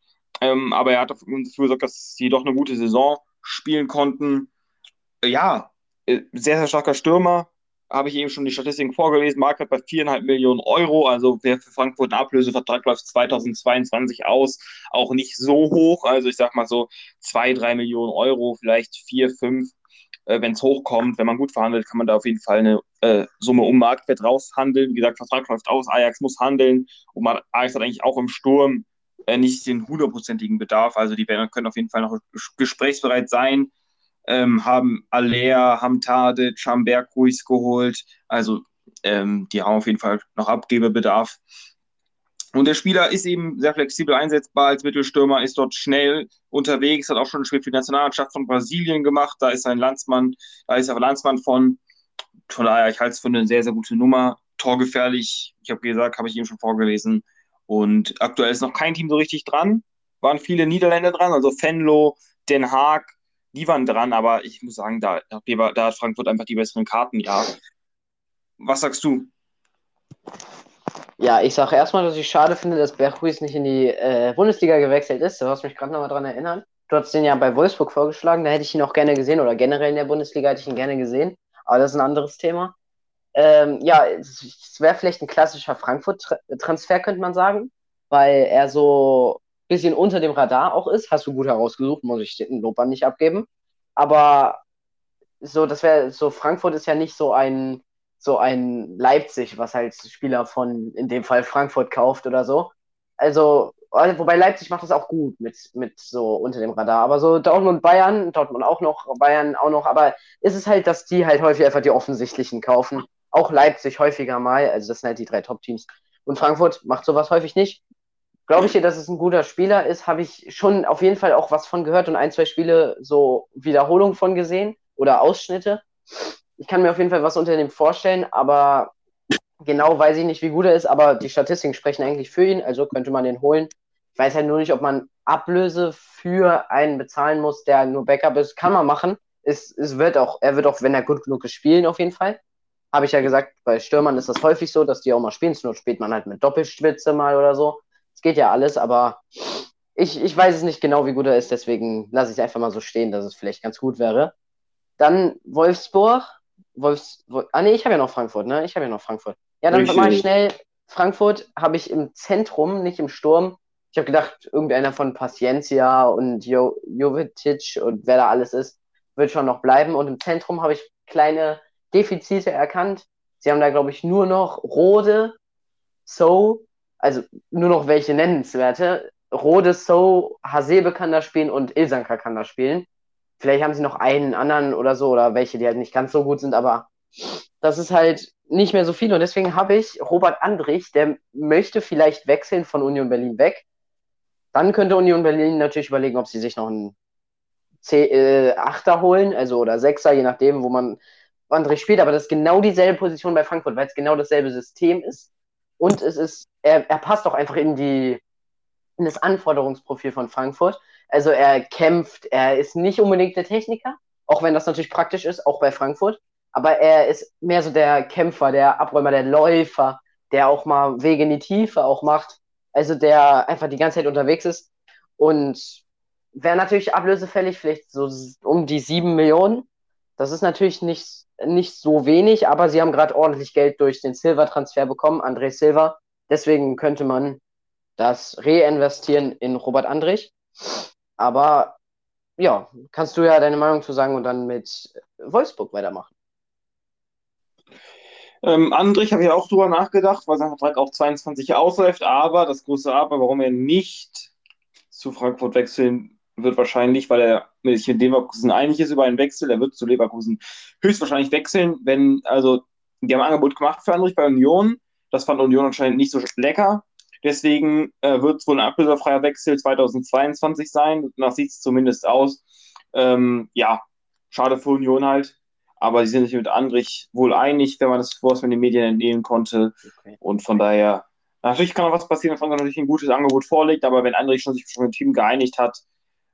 Speaker 1: Ähm, aber er hat dafür gesorgt, dass sie doch eine gute Saison spielen konnten. Äh, ja, äh, sehr, sehr starker Stürmer, habe ich eben schon die Statistiken vorgelesen, Market bei viereinhalb Millionen Euro, also wer für Frankfurt einen Ablösevertrag läuft 2022 aus, auch nicht so hoch, also ich sag mal so zwei, drei Millionen Euro, vielleicht vier, fünf, äh, wenn es hochkommt, wenn man gut verhandelt, kann man da auf jeden Fall eine äh, Summe um Marktwert raushandeln. Wie gesagt, Vertrag läuft aus, Ajax muss handeln und man, Ajax hat eigentlich auch im Sturm äh, nicht den hundertprozentigen Bedarf. Also die werden, können auf jeden Fall noch gesprächsbereit sein. Ähm, haben Alea, haben Tadic, haben Bergruis geholt. Also ähm, die haben auf jeden Fall noch Abgebebedarf. Und der Spieler ist eben sehr flexibel einsetzbar als Mittelstürmer, ist dort schnell unterwegs, hat auch schon ein Spiel für die Nationalmannschaft von Brasilien gemacht. Da ist ein Landsmann, da ist er Landsmann von. Von daher, ich halte es für eine sehr, sehr gute Nummer. Torgefährlich, ich habe gesagt, habe ich eben schon vorgelesen. Und aktuell ist noch kein Team so richtig dran. Waren viele Niederländer dran, also Venlo, Den Haag, die waren dran, aber ich muss sagen, da, da hat Frankfurt einfach die besseren Karten, ja. Was sagst du?
Speaker 2: Ja, ich sage erstmal, dass ich schade finde, dass Berghuis nicht in die äh, Bundesliga gewechselt ist. Du hast mich gerade nochmal dran erinnern. Du hast den ja bei Wolfsburg vorgeschlagen, da hätte ich ihn auch gerne gesehen oder generell in der Bundesliga hätte ich ihn gerne gesehen. Aber das ist ein anderes Thema. Ähm, ja, es wäre vielleicht ein klassischer Frankfurt-Transfer, könnte man sagen, weil er so bisschen unter dem Radar auch ist. Hast du gut herausgesucht, muss ich den Lob nicht abgeben. Aber so, das wäre so, Frankfurt ist ja nicht so ein so ein Leipzig, was halt Spieler von in dem Fall Frankfurt kauft oder so. Also, wobei Leipzig macht das auch gut mit, mit so unter dem Radar. Aber so Dortmund, Bayern, Dortmund auch noch, Bayern auch noch. Aber ist es halt, dass die halt häufig einfach die offensichtlichen kaufen. Auch Leipzig häufiger mal. Also, das sind halt die drei Top-Teams. Und Frankfurt macht sowas häufig nicht. Glaube ich dir, dass es ein guter Spieler ist, habe ich schon auf jeden Fall auch was von gehört und ein, zwei Spiele so Wiederholungen von gesehen oder Ausschnitte ich kann mir auf jeden Fall was unter dem vorstellen, aber genau weiß ich nicht, wie gut er ist, aber die Statistiken sprechen eigentlich für ihn, also könnte man den holen. Ich weiß halt nur nicht, ob man Ablöse für einen bezahlen muss, der nur Backup ist. Kann man machen. Es, es wird auch, er wird auch, wenn er gut genug ist, spielen, auf jeden Fall. Habe ich ja gesagt, bei Stürmern ist das häufig so, dass die auch mal spielen. Zur Not spielt man halt mit Doppelspitze mal oder so. Es geht ja alles, aber ich, ich weiß es nicht genau, wie gut er ist, deswegen lasse ich es einfach mal so stehen, dass es vielleicht ganz gut wäre. Dann Wolfsburg, Wolfs, Wolf, ah nee, ich habe ja noch Frankfurt, ne? Ich habe ja noch Frankfurt. Ja, dann mache ich schnell. Frankfurt habe ich im Zentrum, nicht im Sturm. Ich habe gedacht, irgendeiner von Paciencia und jo Jovetic und wer da alles ist, wird schon noch bleiben. Und im Zentrum habe ich kleine Defizite erkannt. Sie haben da, glaube ich, nur noch Rode, So, also nur noch welche nennenswerte. Rode, So, Hasebe kann da spielen und Ilsanka kann da spielen. Vielleicht haben sie noch einen anderen oder so oder welche, die halt nicht ganz so gut sind, aber das ist halt nicht mehr so viel. Und deswegen habe ich Robert Andrich, der möchte vielleicht wechseln von Union Berlin weg. Dann könnte Union Berlin natürlich überlegen, ob sie sich noch einen C äh, Achter holen, also oder Sechser, je nachdem, wo man Andrich spielt. Aber das ist genau dieselbe Position bei Frankfurt, weil es genau dasselbe System ist. Und es ist, er, er passt auch einfach in die in das Anforderungsprofil von Frankfurt. Also er kämpft, er ist nicht unbedingt der Techniker, auch wenn das natürlich praktisch ist, auch bei Frankfurt. Aber er ist mehr so der Kämpfer, der Abräumer, der Läufer, der auch mal Wege in die Tiefe auch macht. Also der einfach die ganze Zeit unterwegs ist. Und wäre natürlich ablösefällig, vielleicht so um die sieben Millionen. Das ist natürlich nicht, nicht so wenig, aber sie haben gerade ordentlich Geld durch den Silver-Transfer bekommen, André Silva. Deswegen könnte man das reinvestieren in Robert Andrich. Aber ja, kannst du ja deine Meinung zu sagen und dann mit Wolfsburg weitermachen.
Speaker 1: Ähm, Andrich habe ich auch drüber nachgedacht, weil sein Vertrag auch 22 ausläuft, aber das große Aber, warum er nicht zu Frankfurt wechseln wird, wahrscheinlich, weil er sich mit Leverkusen einig ist über einen Wechsel. Er wird zu Leverkusen höchstwahrscheinlich wechseln, wenn, also, die haben ein Angebot gemacht für Andrich bei Union. Das fand Union anscheinend nicht so lecker. Deswegen äh, wird es wohl ein ablöserfreier Wechsel 2022 sein. Nach sieht es zumindest aus. Ähm, ja, schade für Union halt. Aber sie sind sich mit Andrich wohl einig, wenn man das was man den Medien entnehmen konnte. Okay. Und von daher, natürlich kann noch was passieren, wenn Frankreich natürlich ein gutes Angebot vorlegt, aber wenn Andrich schon sich schon mit dem Team geeinigt hat,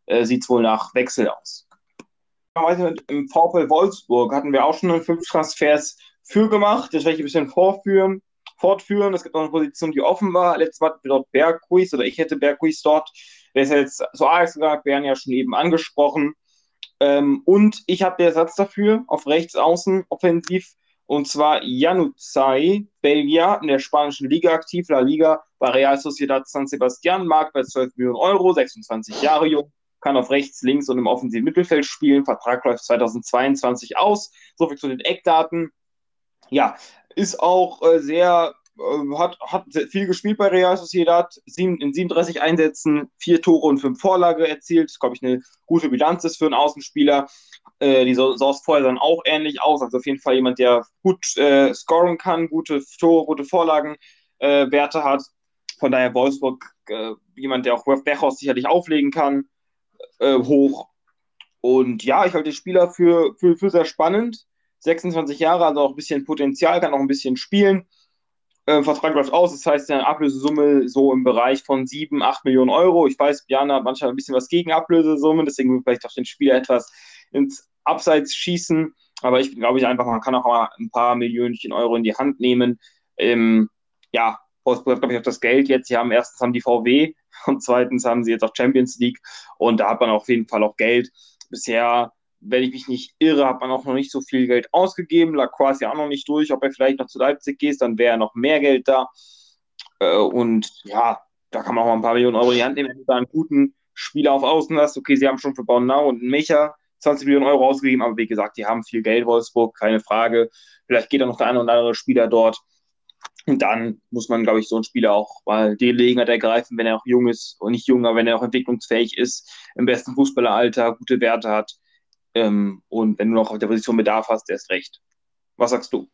Speaker 1: äh, sieht es wohl nach Wechsel aus. Im VfL Wolfsburg hatten wir auch schon fünf Transfers für gemacht. Das werde ich ein bisschen vorführen fortführen. Es gibt noch eine Position, die offen war. Letztes Mal dort Berghuis oder ich hätte Berghuis dort. Der ist jetzt so Ajax gesagt, werden ja schon eben angesprochen. Ähm, und ich habe den Ersatz dafür auf rechts außen offensiv. Und zwar Januzaj, Belgier, in der spanischen Liga aktiv, La Liga, bei Real Sociedad San Sebastian, Markt bei 12 Millionen Euro, 26 Jahre jung, kann auf rechts, links und im offensiven Mittelfeld spielen. Vertrag läuft 2022 aus. Soviel zu den Eckdaten. Ja, ist auch äh, sehr äh, hat, hat viel gespielt bei Real Sociedad, sieben, in 37 Einsätzen, vier Tore und fünf Vorlage erzielt. Das glaube ich eine gute Bilanz ist für einen Außenspieler. Äh, die sah es vorher dann auch ähnlich aus. Also auf jeden Fall jemand, der gut äh, scoren kann, gute Tore, gute Vorlagenwerte äh, hat. Von daher Wolfsburg jemand, der auch Bechhaus sicherlich auflegen kann, äh, hoch. Und ja, ich halte den Spieler für, für, für sehr spannend. 26 Jahre, also auch ein bisschen Potenzial, kann auch ein bisschen spielen. Äh, Vertrag läuft aus, das heißt, eine Ablösesumme so im Bereich von 7, 8 Millionen Euro. Ich weiß, Björn hat manchmal ein bisschen was gegen Ablösesummen, deswegen will vielleicht auch den Spieler etwas ins Abseits schießen. Aber ich glaube ich einfach, man kann auch mal ein paar Millionchen Euro in die Hand nehmen. Ähm, ja, Wolfsburg glaube ich, auch das Geld jetzt. Sie haben erstens haben die VW und zweitens haben sie jetzt auch Champions League und da hat man auf jeden Fall auch Geld. Bisher, wenn ich mich nicht irre, hat man auch noch nicht so viel Geld ausgegeben. Lacroix ist ja auch noch nicht durch. Ob er vielleicht noch zu Leipzig geht, dann wäre noch mehr Geld da. Äh, und ja, da kann man auch mal ein paar Millionen Euro in die Hand nehmen, wenn du da einen guten Spieler auf Außen hast. Okay, sie haben schon für Bornau und Mecher 20 Millionen Euro ausgegeben, aber wie gesagt, die haben viel Geld, Wolfsburg, keine Frage. Vielleicht geht da noch der eine oder andere Spieler dort. Und dann muss man, glaube ich, so einen Spieler auch mal die Gelegenheit ergreifen, wenn er auch jung ist und nicht jung, aber wenn er auch entwicklungsfähig ist, im besten Fußballeralter, gute Werte hat. Ähm, und wenn du noch auf der Position Bedarf hast, erst recht. Was sagst du?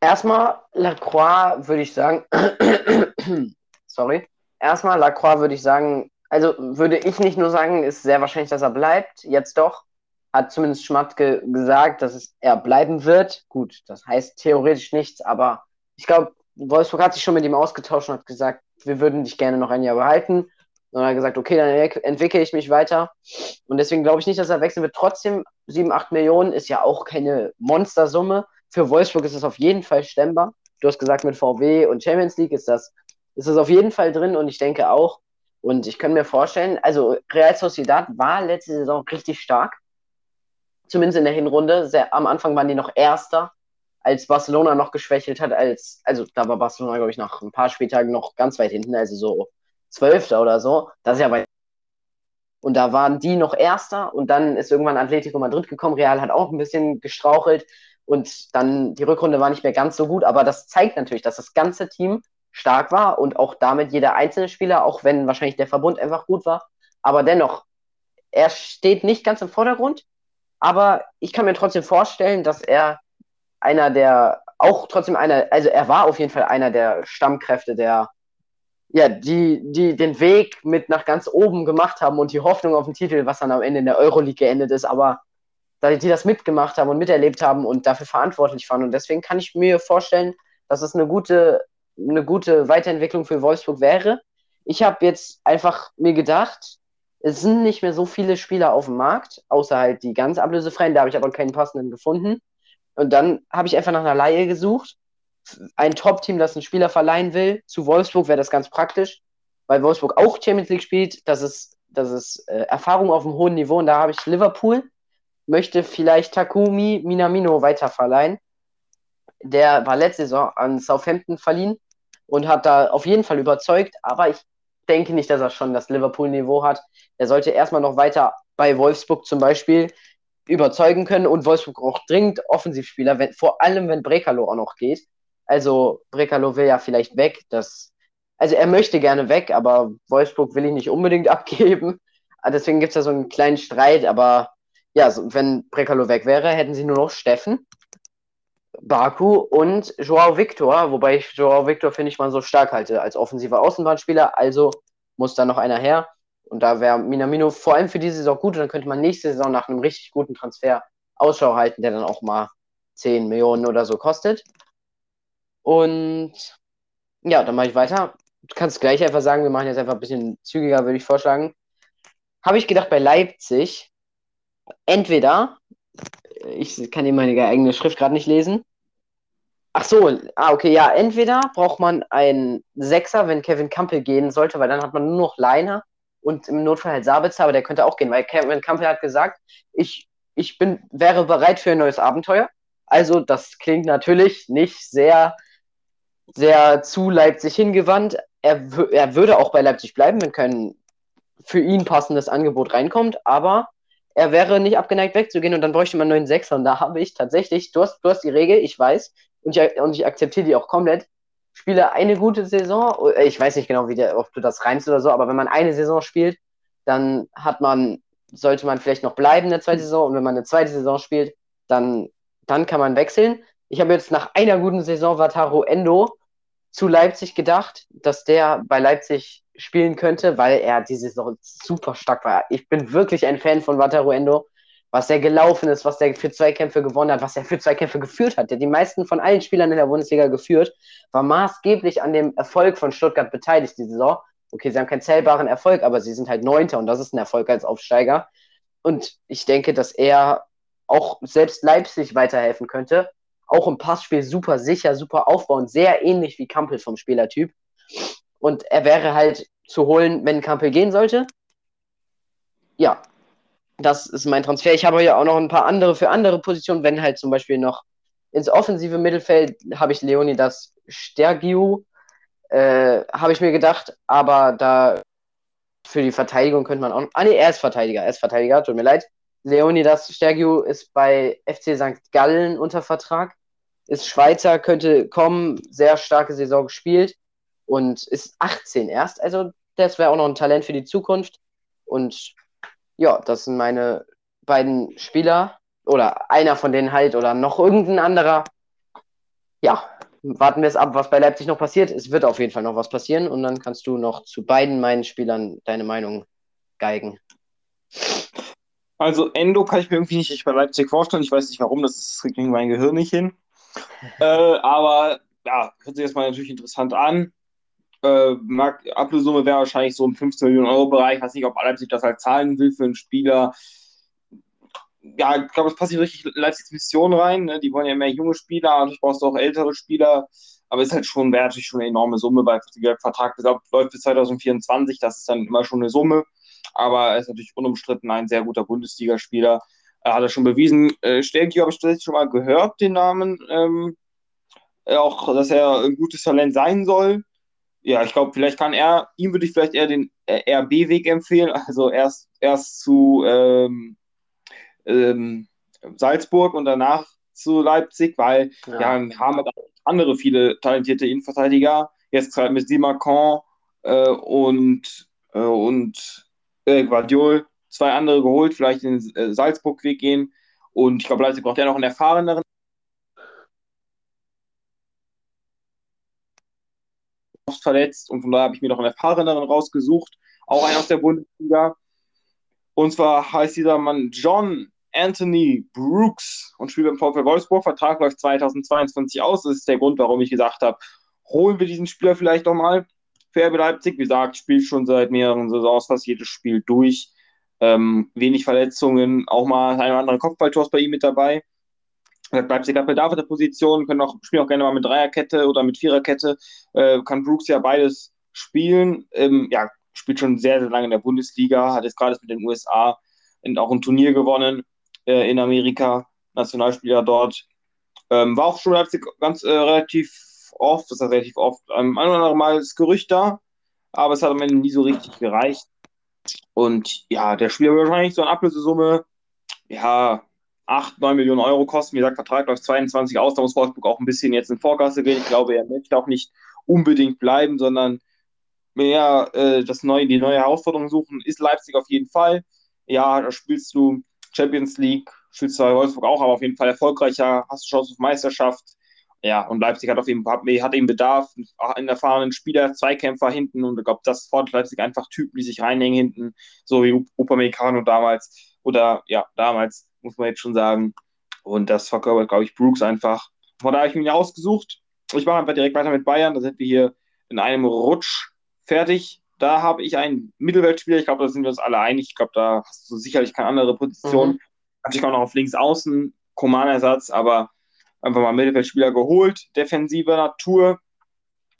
Speaker 2: Erstmal Lacroix würde ich sagen, sorry. Erstmal Lacroix würde ich sagen, also würde ich nicht nur sagen, ist sehr wahrscheinlich, dass er bleibt, jetzt doch. Hat zumindest Schmatke gesagt, dass es er bleiben wird. Gut, das heißt theoretisch nichts, aber ich glaube, Wolfsburg hat sich schon mit ihm ausgetauscht und hat gesagt, wir würden dich gerne noch ein Jahr behalten. Und er hat gesagt, okay, dann entwickle ich mich weiter. Und deswegen glaube ich nicht, dass er wechseln wird. Trotzdem, 7, 8 Millionen ist ja auch keine Monstersumme. Für Wolfsburg ist es auf jeden Fall stemmbar. Du hast gesagt, mit VW und Champions League ist das, ist das auf jeden Fall drin. Und ich denke auch, und ich kann mir vorstellen, also Real Sociedad war letzte Saison richtig stark. Zumindest in der Hinrunde. Sehr, am Anfang waren die noch Erster, als Barcelona noch geschwächelt hat. Als, also da war Barcelona, glaube ich, nach ein paar Spieltagen noch ganz weit hinten, also so Zwölfter oder so. Das ist ja weit. Und da waren die noch Erster und dann ist irgendwann Atletico Madrid gekommen. Real hat auch ein bisschen gestrauchelt und dann die Rückrunde war nicht mehr ganz so gut. Aber das zeigt natürlich, dass das ganze Team stark war und auch damit jeder einzelne Spieler, auch wenn wahrscheinlich der Verbund einfach gut war. Aber dennoch, er steht nicht ganz im Vordergrund, aber ich kann mir trotzdem vorstellen, dass er einer der, auch trotzdem einer, also er war auf jeden Fall einer der Stammkräfte, der, ja, die, die den Weg mit nach ganz oben gemacht haben und die Hoffnung auf den Titel, was dann am Ende in der Euroleague geendet ist, aber die das mitgemacht haben und miterlebt haben und dafür verantwortlich waren. Und deswegen kann ich mir vorstellen, dass es eine gute eine gute Weiterentwicklung für Wolfsburg wäre. Ich habe jetzt einfach mir gedacht, es sind nicht mehr so viele Spieler auf dem Markt, außer halt die ganz ablösefreien, da habe ich aber keinen passenden gefunden. Und dann habe ich einfach nach einer Laie gesucht. Ein Top-Team, das einen Spieler verleihen will, zu Wolfsburg wäre das ganz praktisch, weil Wolfsburg auch Champions League spielt. Das ist, das ist äh, Erfahrung auf einem hohen Niveau und da habe ich Liverpool, möchte vielleicht Takumi Minamino weiterverleihen der war letzte Saison an Southampton verliehen und hat da auf jeden Fall überzeugt, aber ich denke nicht, dass er schon das Liverpool-Niveau hat. Er sollte erstmal noch weiter bei Wolfsburg zum Beispiel überzeugen können und Wolfsburg auch dringend Offensivspieler, wenn, vor allem wenn Brekalo auch noch geht. Also Brekalo will ja vielleicht weg, das, also er möchte gerne weg, aber Wolfsburg will ihn nicht unbedingt abgeben. Deswegen gibt es da so einen kleinen Streit, aber ja, so, wenn Brekalo weg wäre, hätten sie nur noch Steffen Baku und Joao Victor, wobei ich Joao Victor finde ich mal so stark halte als offensiver Außenbahnspieler, also muss da noch einer her. Und da wäre Minamino vor allem für diese Saison gut und dann könnte man nächste Saison nach einem richtig guten Transfer Ausschau halten, der dann auch mal 10 Millionen oder so kostet. Und ja, dann mache ich weiter. Du kannst gleich einfach sagen, wir machen jetzt einfach ein bisschen zügiger, würde ich vorschlagen. Habe ich gedacht, bei Leipzig, entweder ich kann hier meine eigene Schrift gerade nicht lesen. Ach so, ah, okay, ja, entweder braucht man einen Sechser, wenn Kevin Campbell gehen sollte, weil dann hat man nur noch Leiner und im Notfall halt Sabitzer, aber der könnte auch gehen, weil Kevin Campbell hat gesagt, ich, ich bin, wäre bereit für ein neues Abenteuer. Also, das klingt natürlich nicht sehr, sehr zu Leipzig hingewandt. Er, er würde auch bei Leipzig bleiben, wenn kein für ihn passendes Angebot reinkommt, aber er wäre nicht abgeneigt wegzugehen und dann bräuchte man einen neuen Sechser. Und da habe ich tatsächlich, du hast, du hast die Regel, ich weiß, und ich, und ich akzeptiere die auch komplett. Spiele eine gute Saison, äh, ich weiß nicht genau, wie der, ob du das reinst oder so, aber wenn man eine Saison spielt, dann hat man, sollte man vielleicht noch bleiben in der zweiten Saison und wenn man eine zweite Saison spielt, dann, dann kann man wechseln. Ich habe jetzt nach einer guten Saison Wataru Endo zu Leipzig gedacht, dass der bei Leipzig spielen könnte, weil er diese Saison super stark war. Ich bin wirklich ein Fan von Wataru Endo, was er gelaufen ist, was er für Zweikämpfe gewonnen hat, was er für Zweikämpfe geführt hat. Der die meisten von allen Spielern in der Bundesliga geführt, war maßgeblich an dem Erfolg von Stuttgart beteiligt diese Saison. Okay, sie haben keinen zählbaren Erfolg, aber sie sind halt Neunter und das ist ein Erfolg als Aufsteiger. Und ich denke, dass er auch selbst Leipzig weiterhelfen könnte. Auch im Passspiel super sicher, super aufbauend, sehr ähnlich wie Kampel vom Spielertyp. Und er wäre halt zu holen, wenn Kampel gehen sollte. Ja, das ist mein Transfer. Ich habe ja auch noch ein paar andere für andere Positionen, wenn halt zum Beispiel noch ins offensive Mittelfeld habe ich Leonidas Stergiu, äh, habe ich mir gedacht, aber da für die Verteidigung könnte man auch. Ah, nee, er ist Verteidiger, er ist Verteidiger, tut mir leid. Leonidas Stergiu ist bei FC St. Gallen unter Vertrag, ist Schweizer, könnte kommen, sehr starke Saison gespielt und ist 18 erst. Also, das wäre auch noch ein Talent für die Zukunft. Und ja, das sind meine beiden Spieler oder einer von denen halt oder noch irgendein anderer. Ja, warten wir es ab, was bei Leipzig noch passiert. Es wird auf jeden Fall noch was passieren und dann kannst du noch zu beiden meinen Spielern deine Meinung geigen.
Speaker 1: Also Endo kann ich mir irgendwie nicht bei Leipzig vorstellen. Ich weiß nicht warum, das kriegt irgendwie mein Gehirn nicht hin. äh, aber ja, hört sich erstmal natürlich interessant an. Äh, Ablössumme wäre wahrscheinlich so im 15 Millionen Euro Bereich. Ich weiß nicht, ob Leipzig das halt zahlen will für einen Spieler. Ja, ich glaube, es passt nicht richtig Leipzigs Mission rein. Ne? Die wollen ja mehr junge Spieler, natürlich brauchst du auch ältere Spieler. Aber es ist halt schon, wäre natürlich schon eine enorme Summe, weil der Vertrag läuft bis 2024. Das ist dann immer schon eine Summe. Aber er ist natürlich unumstritten ein sehr guter Bundesligaspieler. Er hat er schon bewiesen. Äh, Stelki habe ich tatsächlich schon mal gehört, den Namen. Ähm, auch, dass er ein gutes Talent sein soll ja, ich glaube, vielleicht kann er, ihm würde ich vielleicht eher den äh, RB-Weg empfehlen, also erst, erst zu ähm, ähm, Salzburg und danach zu Leipzig, weil ja. wir haben halt andere viele talentierte Innenverteidiger, jetzt gerade mit Simakon äh, und, äh, und äh, Guardiol, zwei andere geholt, vielleicht den äh, Salzburg-Weg gehen. Und ich glaube, Leipzig braucht ja noch einen erfahreneren oft verletzt und von daher habe ich mir noch einen erfahreneren rausgesucht, auch einen aus der Bundesliga. Und zwar heißt dieser Mann John Anthony Brooks und spielt beim VfL Wolfsburg. Vertrag läuft 2022 aus. Das ist der Grund, warum ich gesagt habe, holen wir diesen Spieler vielleicht doch mal für RB Leipzig. Wie gesagt, spielt schon seit mehreren Saisons fast jedes Spiel durch. Ähm, wenig Verletzungen, auch mal ein oder andere Kopfballtor bei ihm mit dabei. Leipzig hat Bedarf der Position, können auch, spielen auch gerne mal mit Dreierkette oder mit Viererkette. Äh, kann Brooks ja beides spielen. Ähm, ja, spielt schon sehr, sehr lange in der Bundesliga, hat jetzt gerade mit den USA auch ein Turnier gewonnen äh, in Amerika, Nationalspieler dort. Ähm, war auch schon Leipzig ganz äh, relativ oft, das ist relativ oft, ähm, ein oder andere Mal das Gerücht da, aber es hat am Ende nie so richtig gereicht. Und ja, der Spieler wahrscheinlich so eine Ablösesumme, ja, 8, 9 Millionen Euro kosten. Wie gesagt, Vertrag läuft 22 aus. Da muss Wolfsburg auch ein bisschen jetzt in Vorkasse gehen. Ich glaube, er möchte auch nicht unbedingt bleiben, sondern mehr äh, das neue, die neue Herausforderung suchen. Ist Leipzig auf jeden Fall. Ja, da spielst du Champions League, spielst du Wolfsburg auch, aber auf jeden Fall erfolgreicher, hast du Chance auf Meisterschaft. Ja, und Leipzig hat auf jeden Fall hat eben Bedarf, einen erfahrenen Spieler, Zweikämpfer hinten und ich glaube, das fordert Leipzig einfach Typen, die sich reinhängen hinten, so wie Upamecano damals oder ja, damals muss man jetzt schon sagen. Und das verkörpert, glaube ich, Brooks einfach. Von daher habe ich mich ausgesucht. Ich mache einfach direkt weiter mit Bayern. Da sind wir hier in einem Rutsch fertig. Da habe ich einen Mittelfeldspieler. Ich glaube, da sind wir uns alle einig. Ich glaube, da hast du sicherlich keine andere Position. Mhm. Natürlich auch noch auf links außen Command-Ersatz, aber einfach mal Mittelfeldspieler geholt, defensiver Natur.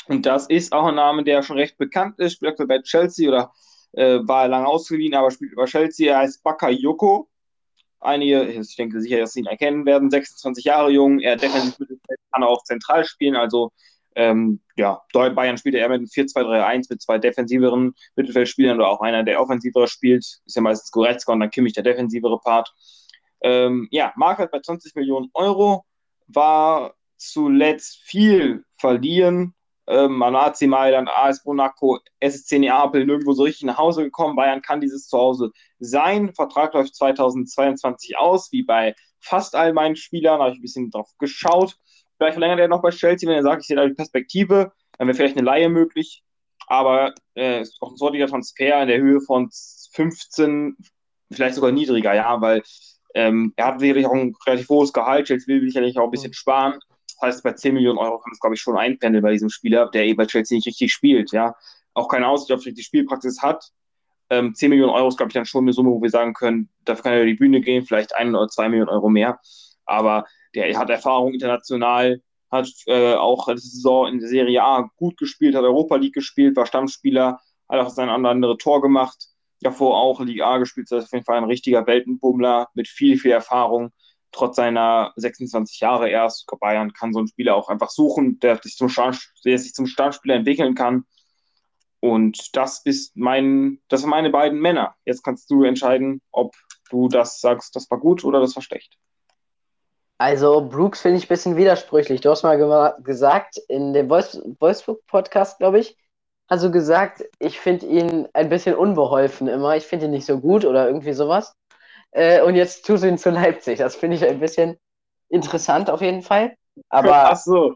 Speaker 1: Und das ist auch ein Name, der schon recht bekannt ist. Spielt bei Chelsea oder äh, war lange ausgeliehen, aber spielt über Chelsea. Er heißt Bakayoko. Einige, ich denke sicher, dass Sie ihn erkennen werden, 26 Jahre jung, er defensiv kann auch zentral spielen, also ähm, ja, Bayern spielt er mit 4-2-3-1 mit zwei defensiveren Mittelfeldspielern oder auch einer, der offensiver spielt, ist ja meistens Goretzka und dann Kimmich der defensivere Part. Ähm, ja, Markt bei 20 Millionen Euro, war zuletzt viel verlieren. Ähm, an AC Mailand, AS Monaco, SSC Neapel nirgendwo so richtig nach Hause gekommen. Bayern kann dieses Zuhause sein. Vertrag läuft 2022 aus, wie bei fast all meinen Spielern. Da habe ich ein bisschen drauf geschaut. Vielleicht verlängert er noch bei Chelsea, wenn er sagt, ich sehe da die Perspektive. Dann wäre vielleicht eine Laie möglich. Aber äh, ist auch ein sortiger Transfer in der Höhe von 15, vielleicht sogar niedriger, ja, weil ähm, er hat sicherlich auch ein relativ hohes Gehalt. Chelsea will sicherlich auch ein bisschen sparen. Das heißt, bei 10 Millionen Euro kann es, glaube ich, schon einpendeln bei diesem Spieler, der eh bei Chelsea nicht richtig spielt, ja. Auch keine Aussicht auf die Spielpraxis hat. Ähm, 10 Millionen Euro ist, glaube ich, dann schon eine Summe, wo wir sagen können, dafür kann er über die Bühne gehen, vielleicht ein oder zwei Millionen Euro mehr. Aber der hat Erfahrung international, hat äh, auch diese Saison in der Serie A gut gespielt, hat Europa League gespielt, war Stammspieler, hat auch sein andere Tor gemacht. Davor auch Liga A gespielt, das ist auf jeden Fall ein richtiger Weltenbummler mit viel, viel Erfahrung. Trotz seiner 26 Jahre erst. Bayern kann so einen Spieler auch einfach suchen, der sich zum, der sich zum Stammspieler entwickeln kann. Und das ist mein, das sind meine beiden Männer. Jetzt kannst du entscheiden, ob du das sagst, das war gut oder das war schlecht.
Speaker 2: Also Brooks finde ich ein bisschen widersprüchlich. Du hast mal gesagt, in dem Wolfsburg-Podcast, glaube ich, hast du gesagt, ich finde ihn ein bisschen unbeholfen immer. Ich finde ihn nicht so gut oder irgendwie sowas. Äh, und jetzt tust du ihn zu Leipzig. Das finde ich ein bisschen interessant auf jeden Fall. Aber.
Speaker 1: Ach so.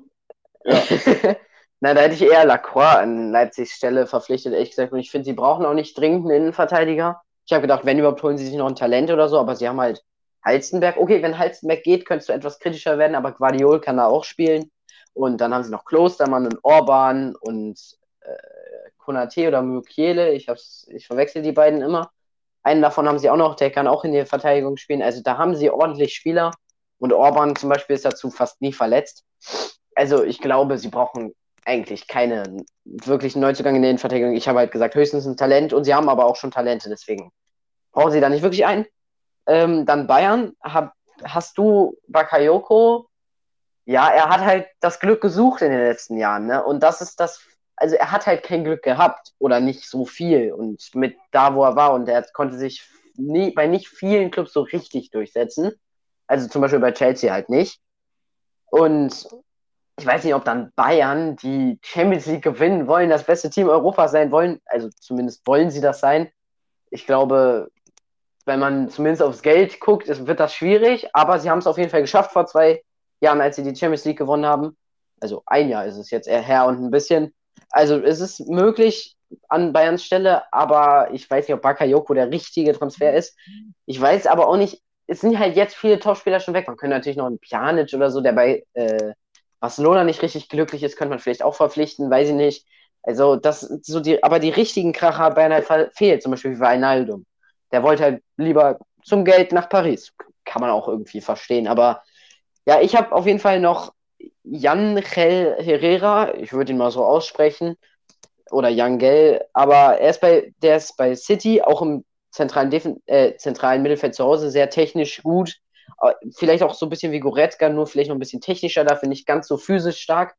Speaker 2: Ja. Na, da hätte ich eher Lacroix an Leipzigs Stelle verpflichtet, ehrlich gesagt. Und ich finde, sie brauchen auch nicht dringend einen Innenverteidiger. Ich habe gedacht, wenn überhaupt, holen sie sich noch ein Talent oder so, aber sie haben halt Halstenberg, okay, wenn Halstenberg geht, könntest du etwas kritischer werden, aber Guardiol kann da auch spielen. Und dann haben sie noch Klostermann und Orban und äh, Konate oder Mukiele. Ich, ich verwechsel die beiden immer. Einen davon haben sie auch noch, der kann auch in der Verteidigung spielen. Also da haben sie ordentlich Spieler. Und Orban zum Beispiel ist dazu fast nie verletzt. Also ich glaube, sie brauchen eigentlich keine wirklichen Neuzugang in der Innenverteidigung. Ich habe halt gesagt, höchstens ein Talent und sie haben aber auch schon Talente, deswegen brauchen sie da nicht wirklich einen. Ähm, dann Bayern, hab, hast du Bakayoko? Ja, er hat halt das Glück gesucht in den letzten Jahren, ne? Und das ist das, also er hat halt kein Glück gehabt oder nicht so viel und mit da, wo er war und er konnte sich nie, bei nicht vielen Clubs so richtig durchsetzen. Also zum Beispiel bei Chelsea halt nicht. Und ich weiß nicht, ob dann Bayern, die Champions League gewinnen wollen, das beste Team Europas sein wollen. Also zumindest wollen sie das sein. Ich glaube, wenn man zumindest aufs Geld guckt, wird das schwierig, aber sie haben es auf jeden Fall geschafft vor zwei Jahren, als sie die Champions League gewonnen haben. Also ein Jahr ist es jetzt eher her und ein bisschen. Also es ist möglich an Bayerns Stelle, aber ich weiß nicht, ob Bakayoko der richtige Transfer ist. Ich weiß aber auch nicht, es sind halt jetzt viele Topspieler schon weg. Man könnte natürlich noch einen Pjanic oder so, der bei äh, Barcelona nicht richtig glücklich ist, könnte man vielleicht auch verpflichten, weiß ich nicht. Also das so die, aber die richtigen Kracher hat Bayern halt fehlt, zum Beispiel wie Wijnaldum. Der wollte halt lieber zum Geld nach Paris. Kann man auch irgendwie verstehen. Aber ja, ich habe auf jeden Fall noch Jan Gel Herrera, ich würde ihn mal so aussprechen, oder Jan Gel, aber er ist bei, der ist bei City, auch im zentralen, Defen äh, zentralen Mittelfeld zu Hause, sehr technisch gut. Vielleicht auch so ein bisschen wie Goretzka, nur vielleicht noch ein bisschen technischer, dafür nicht ganz so physisch stark.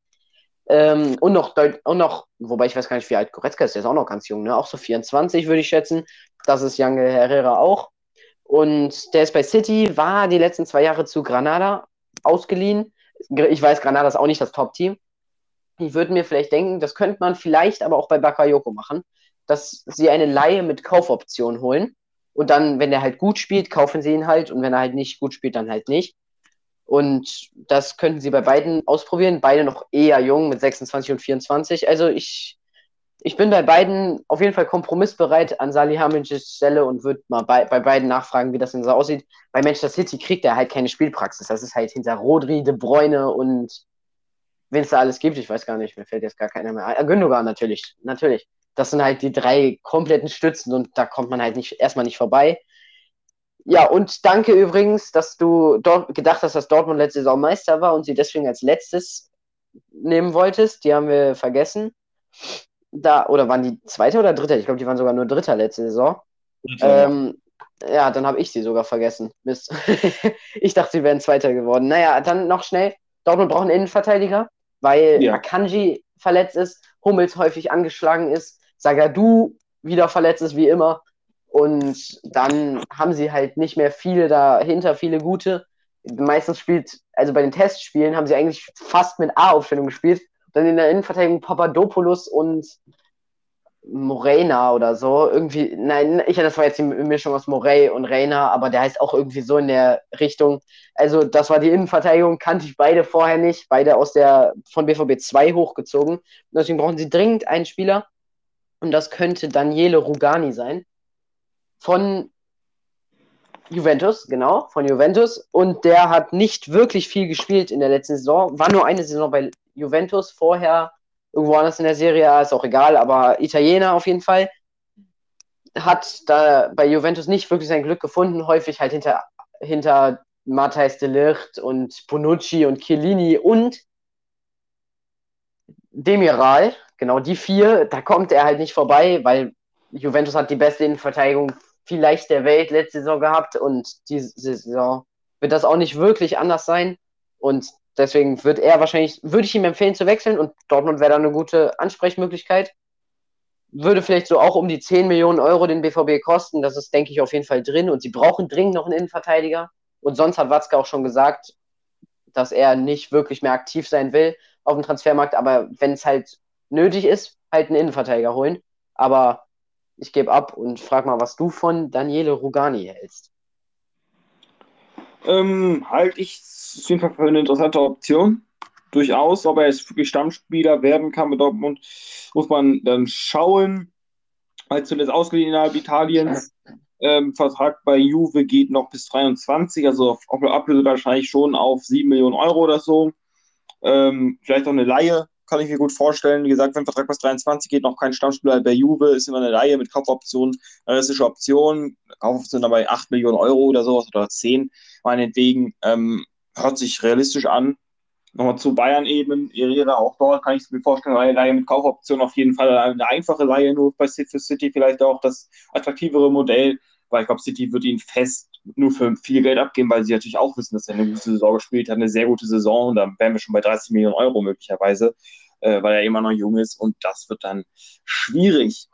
Speaker 2: Ähm, und, noch und noch, wobei ich weiß gar nicht, wie alt Goretzka ist, der ist auch noch ganz jung, ne? auch so 24 würde ich schätzen. Das ist Jange Herrera auch. Und der ist bei City, war die letzten zwei Jahre zu Granada ausgeliehen. Ich weiß, Granada ist auch nicht das Top-Team. Ich würde mir vielleicht denken, das könnte man vielleicht aber auch bei Bakayoko machen, dass sie eine Laie mit Kaufoption holen. Und dann, wenn er halt gut spielt, kaufen sie ihn halt. Und wenn er halt nicht gut spielt, dann halt nicht. Und das könnten sie bei beiden ausprobieren. Beide noch eher jung mit 26 und 24. Also ich, ich bin bei beiden auf jeden Fall kompromissbereit an Salihamidzics Stelle und würde mal bei, bei beiden nachfragen, wie das denn so aussieht. Bei Manchester City kriegt er halt keine Spielpraxis. Das ist halt hinter Rodri, De Bruyne und wen es da alles gibt. Ich weiß gar nicht, mir fällt jetzt gar keiner mehr ein. Gündogan natürlich, natürlich. Das sind halt die drei kompletten Stützen und da kommt man halt nicht, erstmal nicht vorbei. Ja, und danke übrigens, dass du dort gedacht hast, dass Dortmund letzte Saison Meister war und sie deswegen als letztes nehmen wolltest. Die haben wir vergessen. Da, oder waren die zweite oder dritte? Ich glaube, die waren sogar nur dritter letzte Saison. Ähm, ja, dann habe ich sie sogar vergessen. Mist. ich dachte, sie wären Zweiter geworden. Naja, dann noch schnell. Dortmund braucht einen Innenverteidiger, weil ja. Akanji verletzt ist, Hummels häufig angeschlagen ist, Sagadu wieder verletzt ist, wie immer. Und dann haben sie halt nicht mehr viele dahinter, viele gute. Meistens spielt also bei den Testspielen haben sie eigentlich fast mit A-Aufstellung gespielt. Dann in der Innenverteidigung Papadopoulos und Morena oder so. Irgendwie, nein, ich das war jetzt die Mischung aus Morey und Reina, aber der heißt auch irgendwie so in der Richtung. Also, das war die Innenverteidigung, kannte ich beide vorher nicht, beide aus der von BVB 2 hochgezogen. Deswegen brauchen sie dringend einen Spieler. Und das könnte Daniele Rugani sein. Von Juventus, genau, von Juventus. Und der hat nicht wirklich viel gespielt in der letzten Saison. War nur eine Saison bei Juventus, vorher irgendwo anders in der Serie, ist auch egal, aber Italiener auf jeden Fall. Hat da bei Juventus nicht wirklich sein Glück gefunden, häufig halt hinter, hinter Matthijs de Ligt und Bonucci und Chiellini und Demiral, genau die vier, da kommt er halt nicht vorbei, weil Juventus hat die beste Innenverteidigung vielleicht der Welt letzte Saison gehabt und diese Saison wird das auch nicht wirklich anders sein. Und Deswegen wird er wahrscheinlich, würde ich ihm empfehlen zu wechseln und Dortmund wäre da eine gute Ansprechmöglichkeit. Würde vielleicht so auch um die 10 Millionen Euro den BVB kosten. Das ist, denke ich, auf jeden Fall drin. Und sie brauchen dringend noch einen Innenverteidiger. Und sonst hat Watzke auch schon gesagt, dass er nicht wirklich mehr aktiv sein will auf dem Transfermarkt. Aber wenn es halt nötig ist, halt einen Innenverteidiger holen. Aber ich gebe ab und frage mal, was du von Daniele Rugani hältst.
Speaker 1: Ähm, halte ich auf jeden Fall für eine interessante Option. Durchaus, ob er jetzt wirklich Stammspieler werden kann mit Dortmund, muss man dann schauen. Als zuletzt ausgeliehen innerhalb Italiens. Ähm, Vertrag bei Juve geht noch bis 23, also auf, auf Ablöse wahrscheinlich schon auf 7 Millionen Euro oder so. Ähm, vielleicht auch eine Laie, kann ich mir gut vorstellen. Wie gesagt, wenn Vertrag bis 23 geht, noch kein Stammspieler bei Juve, ist immer eine Laie mit Kaufoption, realistische Option. Kaufoption dabei 8 Millionen Euro oder sowas oder 10, meinetwegen. Ähm, hört sich realistisch an. Nochmal zu Bayern eben, Herrera auch dort kann ich mir vorstellen, eine Leihe mit Kaufoption auf jeden Fall eine einfache Leihe, nur bei für City vielleicht auch das attraktivere Modell, weil ich glaube, City wird ihn fest nur für viel Geld abgeben, weil sie natürlich auch wissen, dass er eine gute Saison gespielt hat, eine sehr gute Saison, und da wären wir schon bei 30 Millionen Euro möglicherweise, äh, weil er immer noch jung ist und das wird dann schwierig.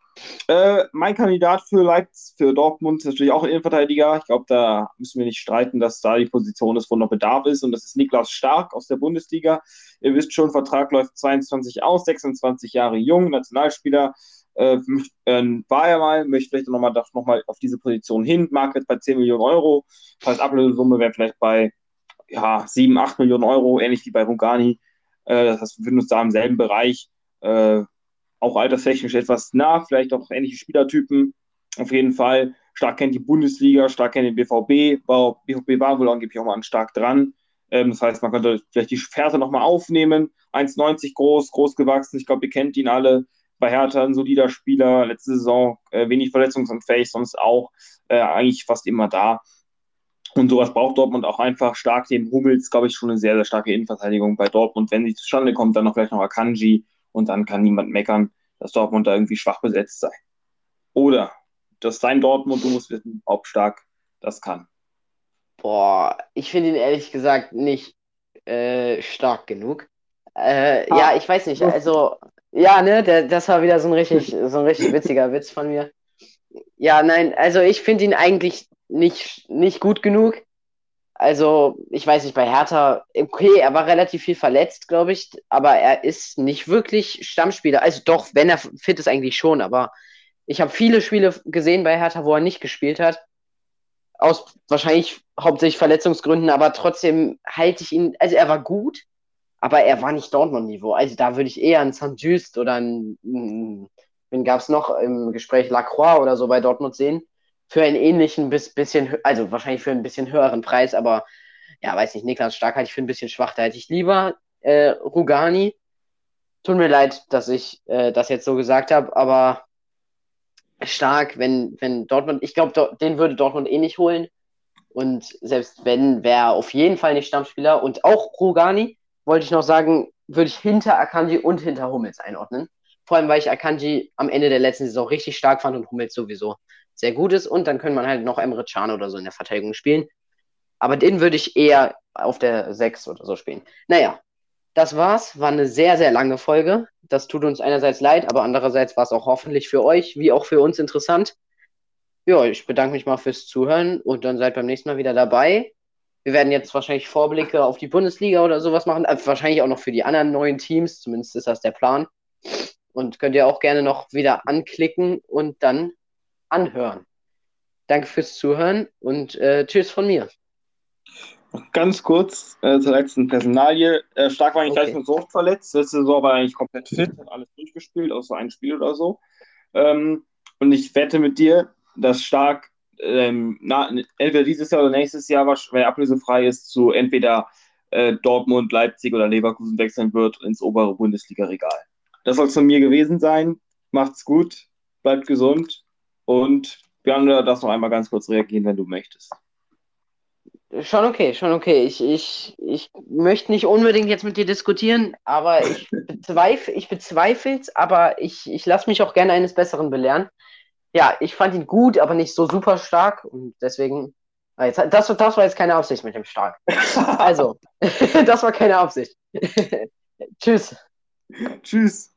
Speaker 1: Äh, mein Kandidat für Leipzig, für Dortmund ist natürlich auch ein Innenverteidiger. Ich glaube, da müssen wir nicht streiten, dass da die Position ist, wo noch Bedarf ist. Und das ist Niklas Stark aus der Bundesliga. Ihr wisst schon, Vertrag läuft 22 aus, 26 Jahre jung, Nationalspieler. Äh, äh, war er mal, möchte vielleicht nochmal noch mal auf diese Position hin. Market bei 10 Millionen Euro. Heißt, Ablösesumme wäre vielleicht bei ja, 7, 8 Millionen Euro, ähnlich wie bei Rugani. Äh, das heißt, wir befinden uns da im selben Bereich. Äh, auch alterstechnisch etwas nah, vielleicht auch ähnliche Spielertypen. Auf jeden Fall. Stark kennt die Bundesliga, stark kennt den BVB. BVB war wohl angeblich auch mal stark dran. Ähm, das heißt, man könnte vielleicht die Fährte nochmal aufnehmen. 1,90 groß, groß gewachsen. Ich glaube, ihr kennt ihn alle. Bei Hertha ein solider Spieler. Letzte Saison äh, wenig verletzungsanfällig, sonst auch äh, eigentlich fast immer da. Und sowas braucht Dortmund auch einfach stark. Den Hummels, glaube ich, schon eine sehr, sehr starke Innenverteidigung bei Dortmund. Wenn sie zustande kommt, dann noch vielleicht noch Akanji und dann kann niemand meckern, dass Dortmund da irgendwie schwach besetzt sei. Oder das sein Dortmund, du musst wissen, ob stark das kann.
Speaker 2: Boah, ich finde ihn ehrlich gesagt nicht äh, stark genug. Äh, ah. Ja, ich weiß nicht. Also, ja, ne, der, das war wieder so ein richtig, so ein richtig witziger Witz von mir. Ja, nein, also ich finde ihn eigentlich nicht, nicht gut genug. Also, ich weiß nicht, bei Hertha, okay, er war relativ viel verletzt, glaube ich, aber er ist nicht wirklich Stammspieler. Also doch, wenn er fit ist, eigentlich schon, aber ich habe viele Spiele gesehen bei Hertha, wo er nicht gespielt hat. Aus wahrscheinlich hauptsächlich Verletzungsgründen, aber trotzdem halte ich ihn, also er war gut, aber er war nicht Dortmund-Niveau. Also da würde ich eher einen St. Just oder einen, wen gab es noch im Gespräch, Lacroix oder so bei Dortmund sehen für einen ähnlichen bis bisschen, also wahrscheinlich für ein bisschen höheren Preis, aber ja, weiß nicht, Niklas Stark halte ich für ein bisschen schwach. Da hätte ich lieber äh, Rugani. Tut mir leid, dass ich äh, das jetzt so gesagt habe, aber stark, wenn, wenn Dortmund, ich glaube, den würde Dortmund eh nicht holen. Und selbst wenn, wäre auf jeden Fall nicht Stammspieler. Und auch Rugani, wollte ich noch sagen, würde ich hinter Akanji und hinter Hummels einordnen. Vor allem, weil ich Akanji am Ende der letzten Saison richtig stark fand und Hummels sowieso sehr gut ist. Und dann können man halt noch Emre Can oder so in der Verteidigung spielen. Aber den würde ich eher auf der 6 oder so spielen. Naja, das war's. War eine sehr, sehr lange Folge. Das tut uns einerseits leid, aber andererseits war es auch hoffentlich für euch wie auch für uns interessant. Ja, ich bedanke mich mal fürs Zuhören und dann seid beim nächsten Mal wieder dabei. Wir werden jetzt wahrscheinlich Vorblicke auf die Bundesliga oder sowas machen. Also wahrscheinlich auch noch für die anderen neuen Teams. Zumindest ist das der Plan. Und könnt ihr auch gerne noch wieder anklicken und dann anhören. Danke fürs Zuhören und äh, tschüss von mir.
Speaker 1: Ganz kurz äh, zur letzten Personalie. Äh, Stark war eigentlich okay. gleich mit so oft verletzt. Letzte Saison war eigentlich komplett fit, hat alles durchgespielt, außer ein Spiel oder so. Ähm, und ich wette mit dir, dass Stark ähm, na, entweder dieses Jahr oder nächstes Jahr, wenn er ablösefrei ist, zu entweder äh, Dortmund, Leipzig oder Leverkusen wechseln wird ins obere Bundesliga-Regal. Das soll es von mir gewesen sein. Macht's gut, bleibt gesund und gerne darfst noch einmal ganz kurz reagieren, wenn du möchtest.
Speaker 2: Schon okay, schon okay. Ich, ich, ich möchte nicht unbedingt jetzt mit dir diskutieren, aber ich bezweifle ich bezweifle es, aber ich, ich lasse mich auch gerne eines Besseren belehren. Ja, ich fand ihn gut, aber nicht so super stark und deswegen. Ah, jetzt, das, das war jetzt keine Absicht mit dem Stark. Also, das war keine Absicht. Tschüss.
Speaker 1: Tschüss.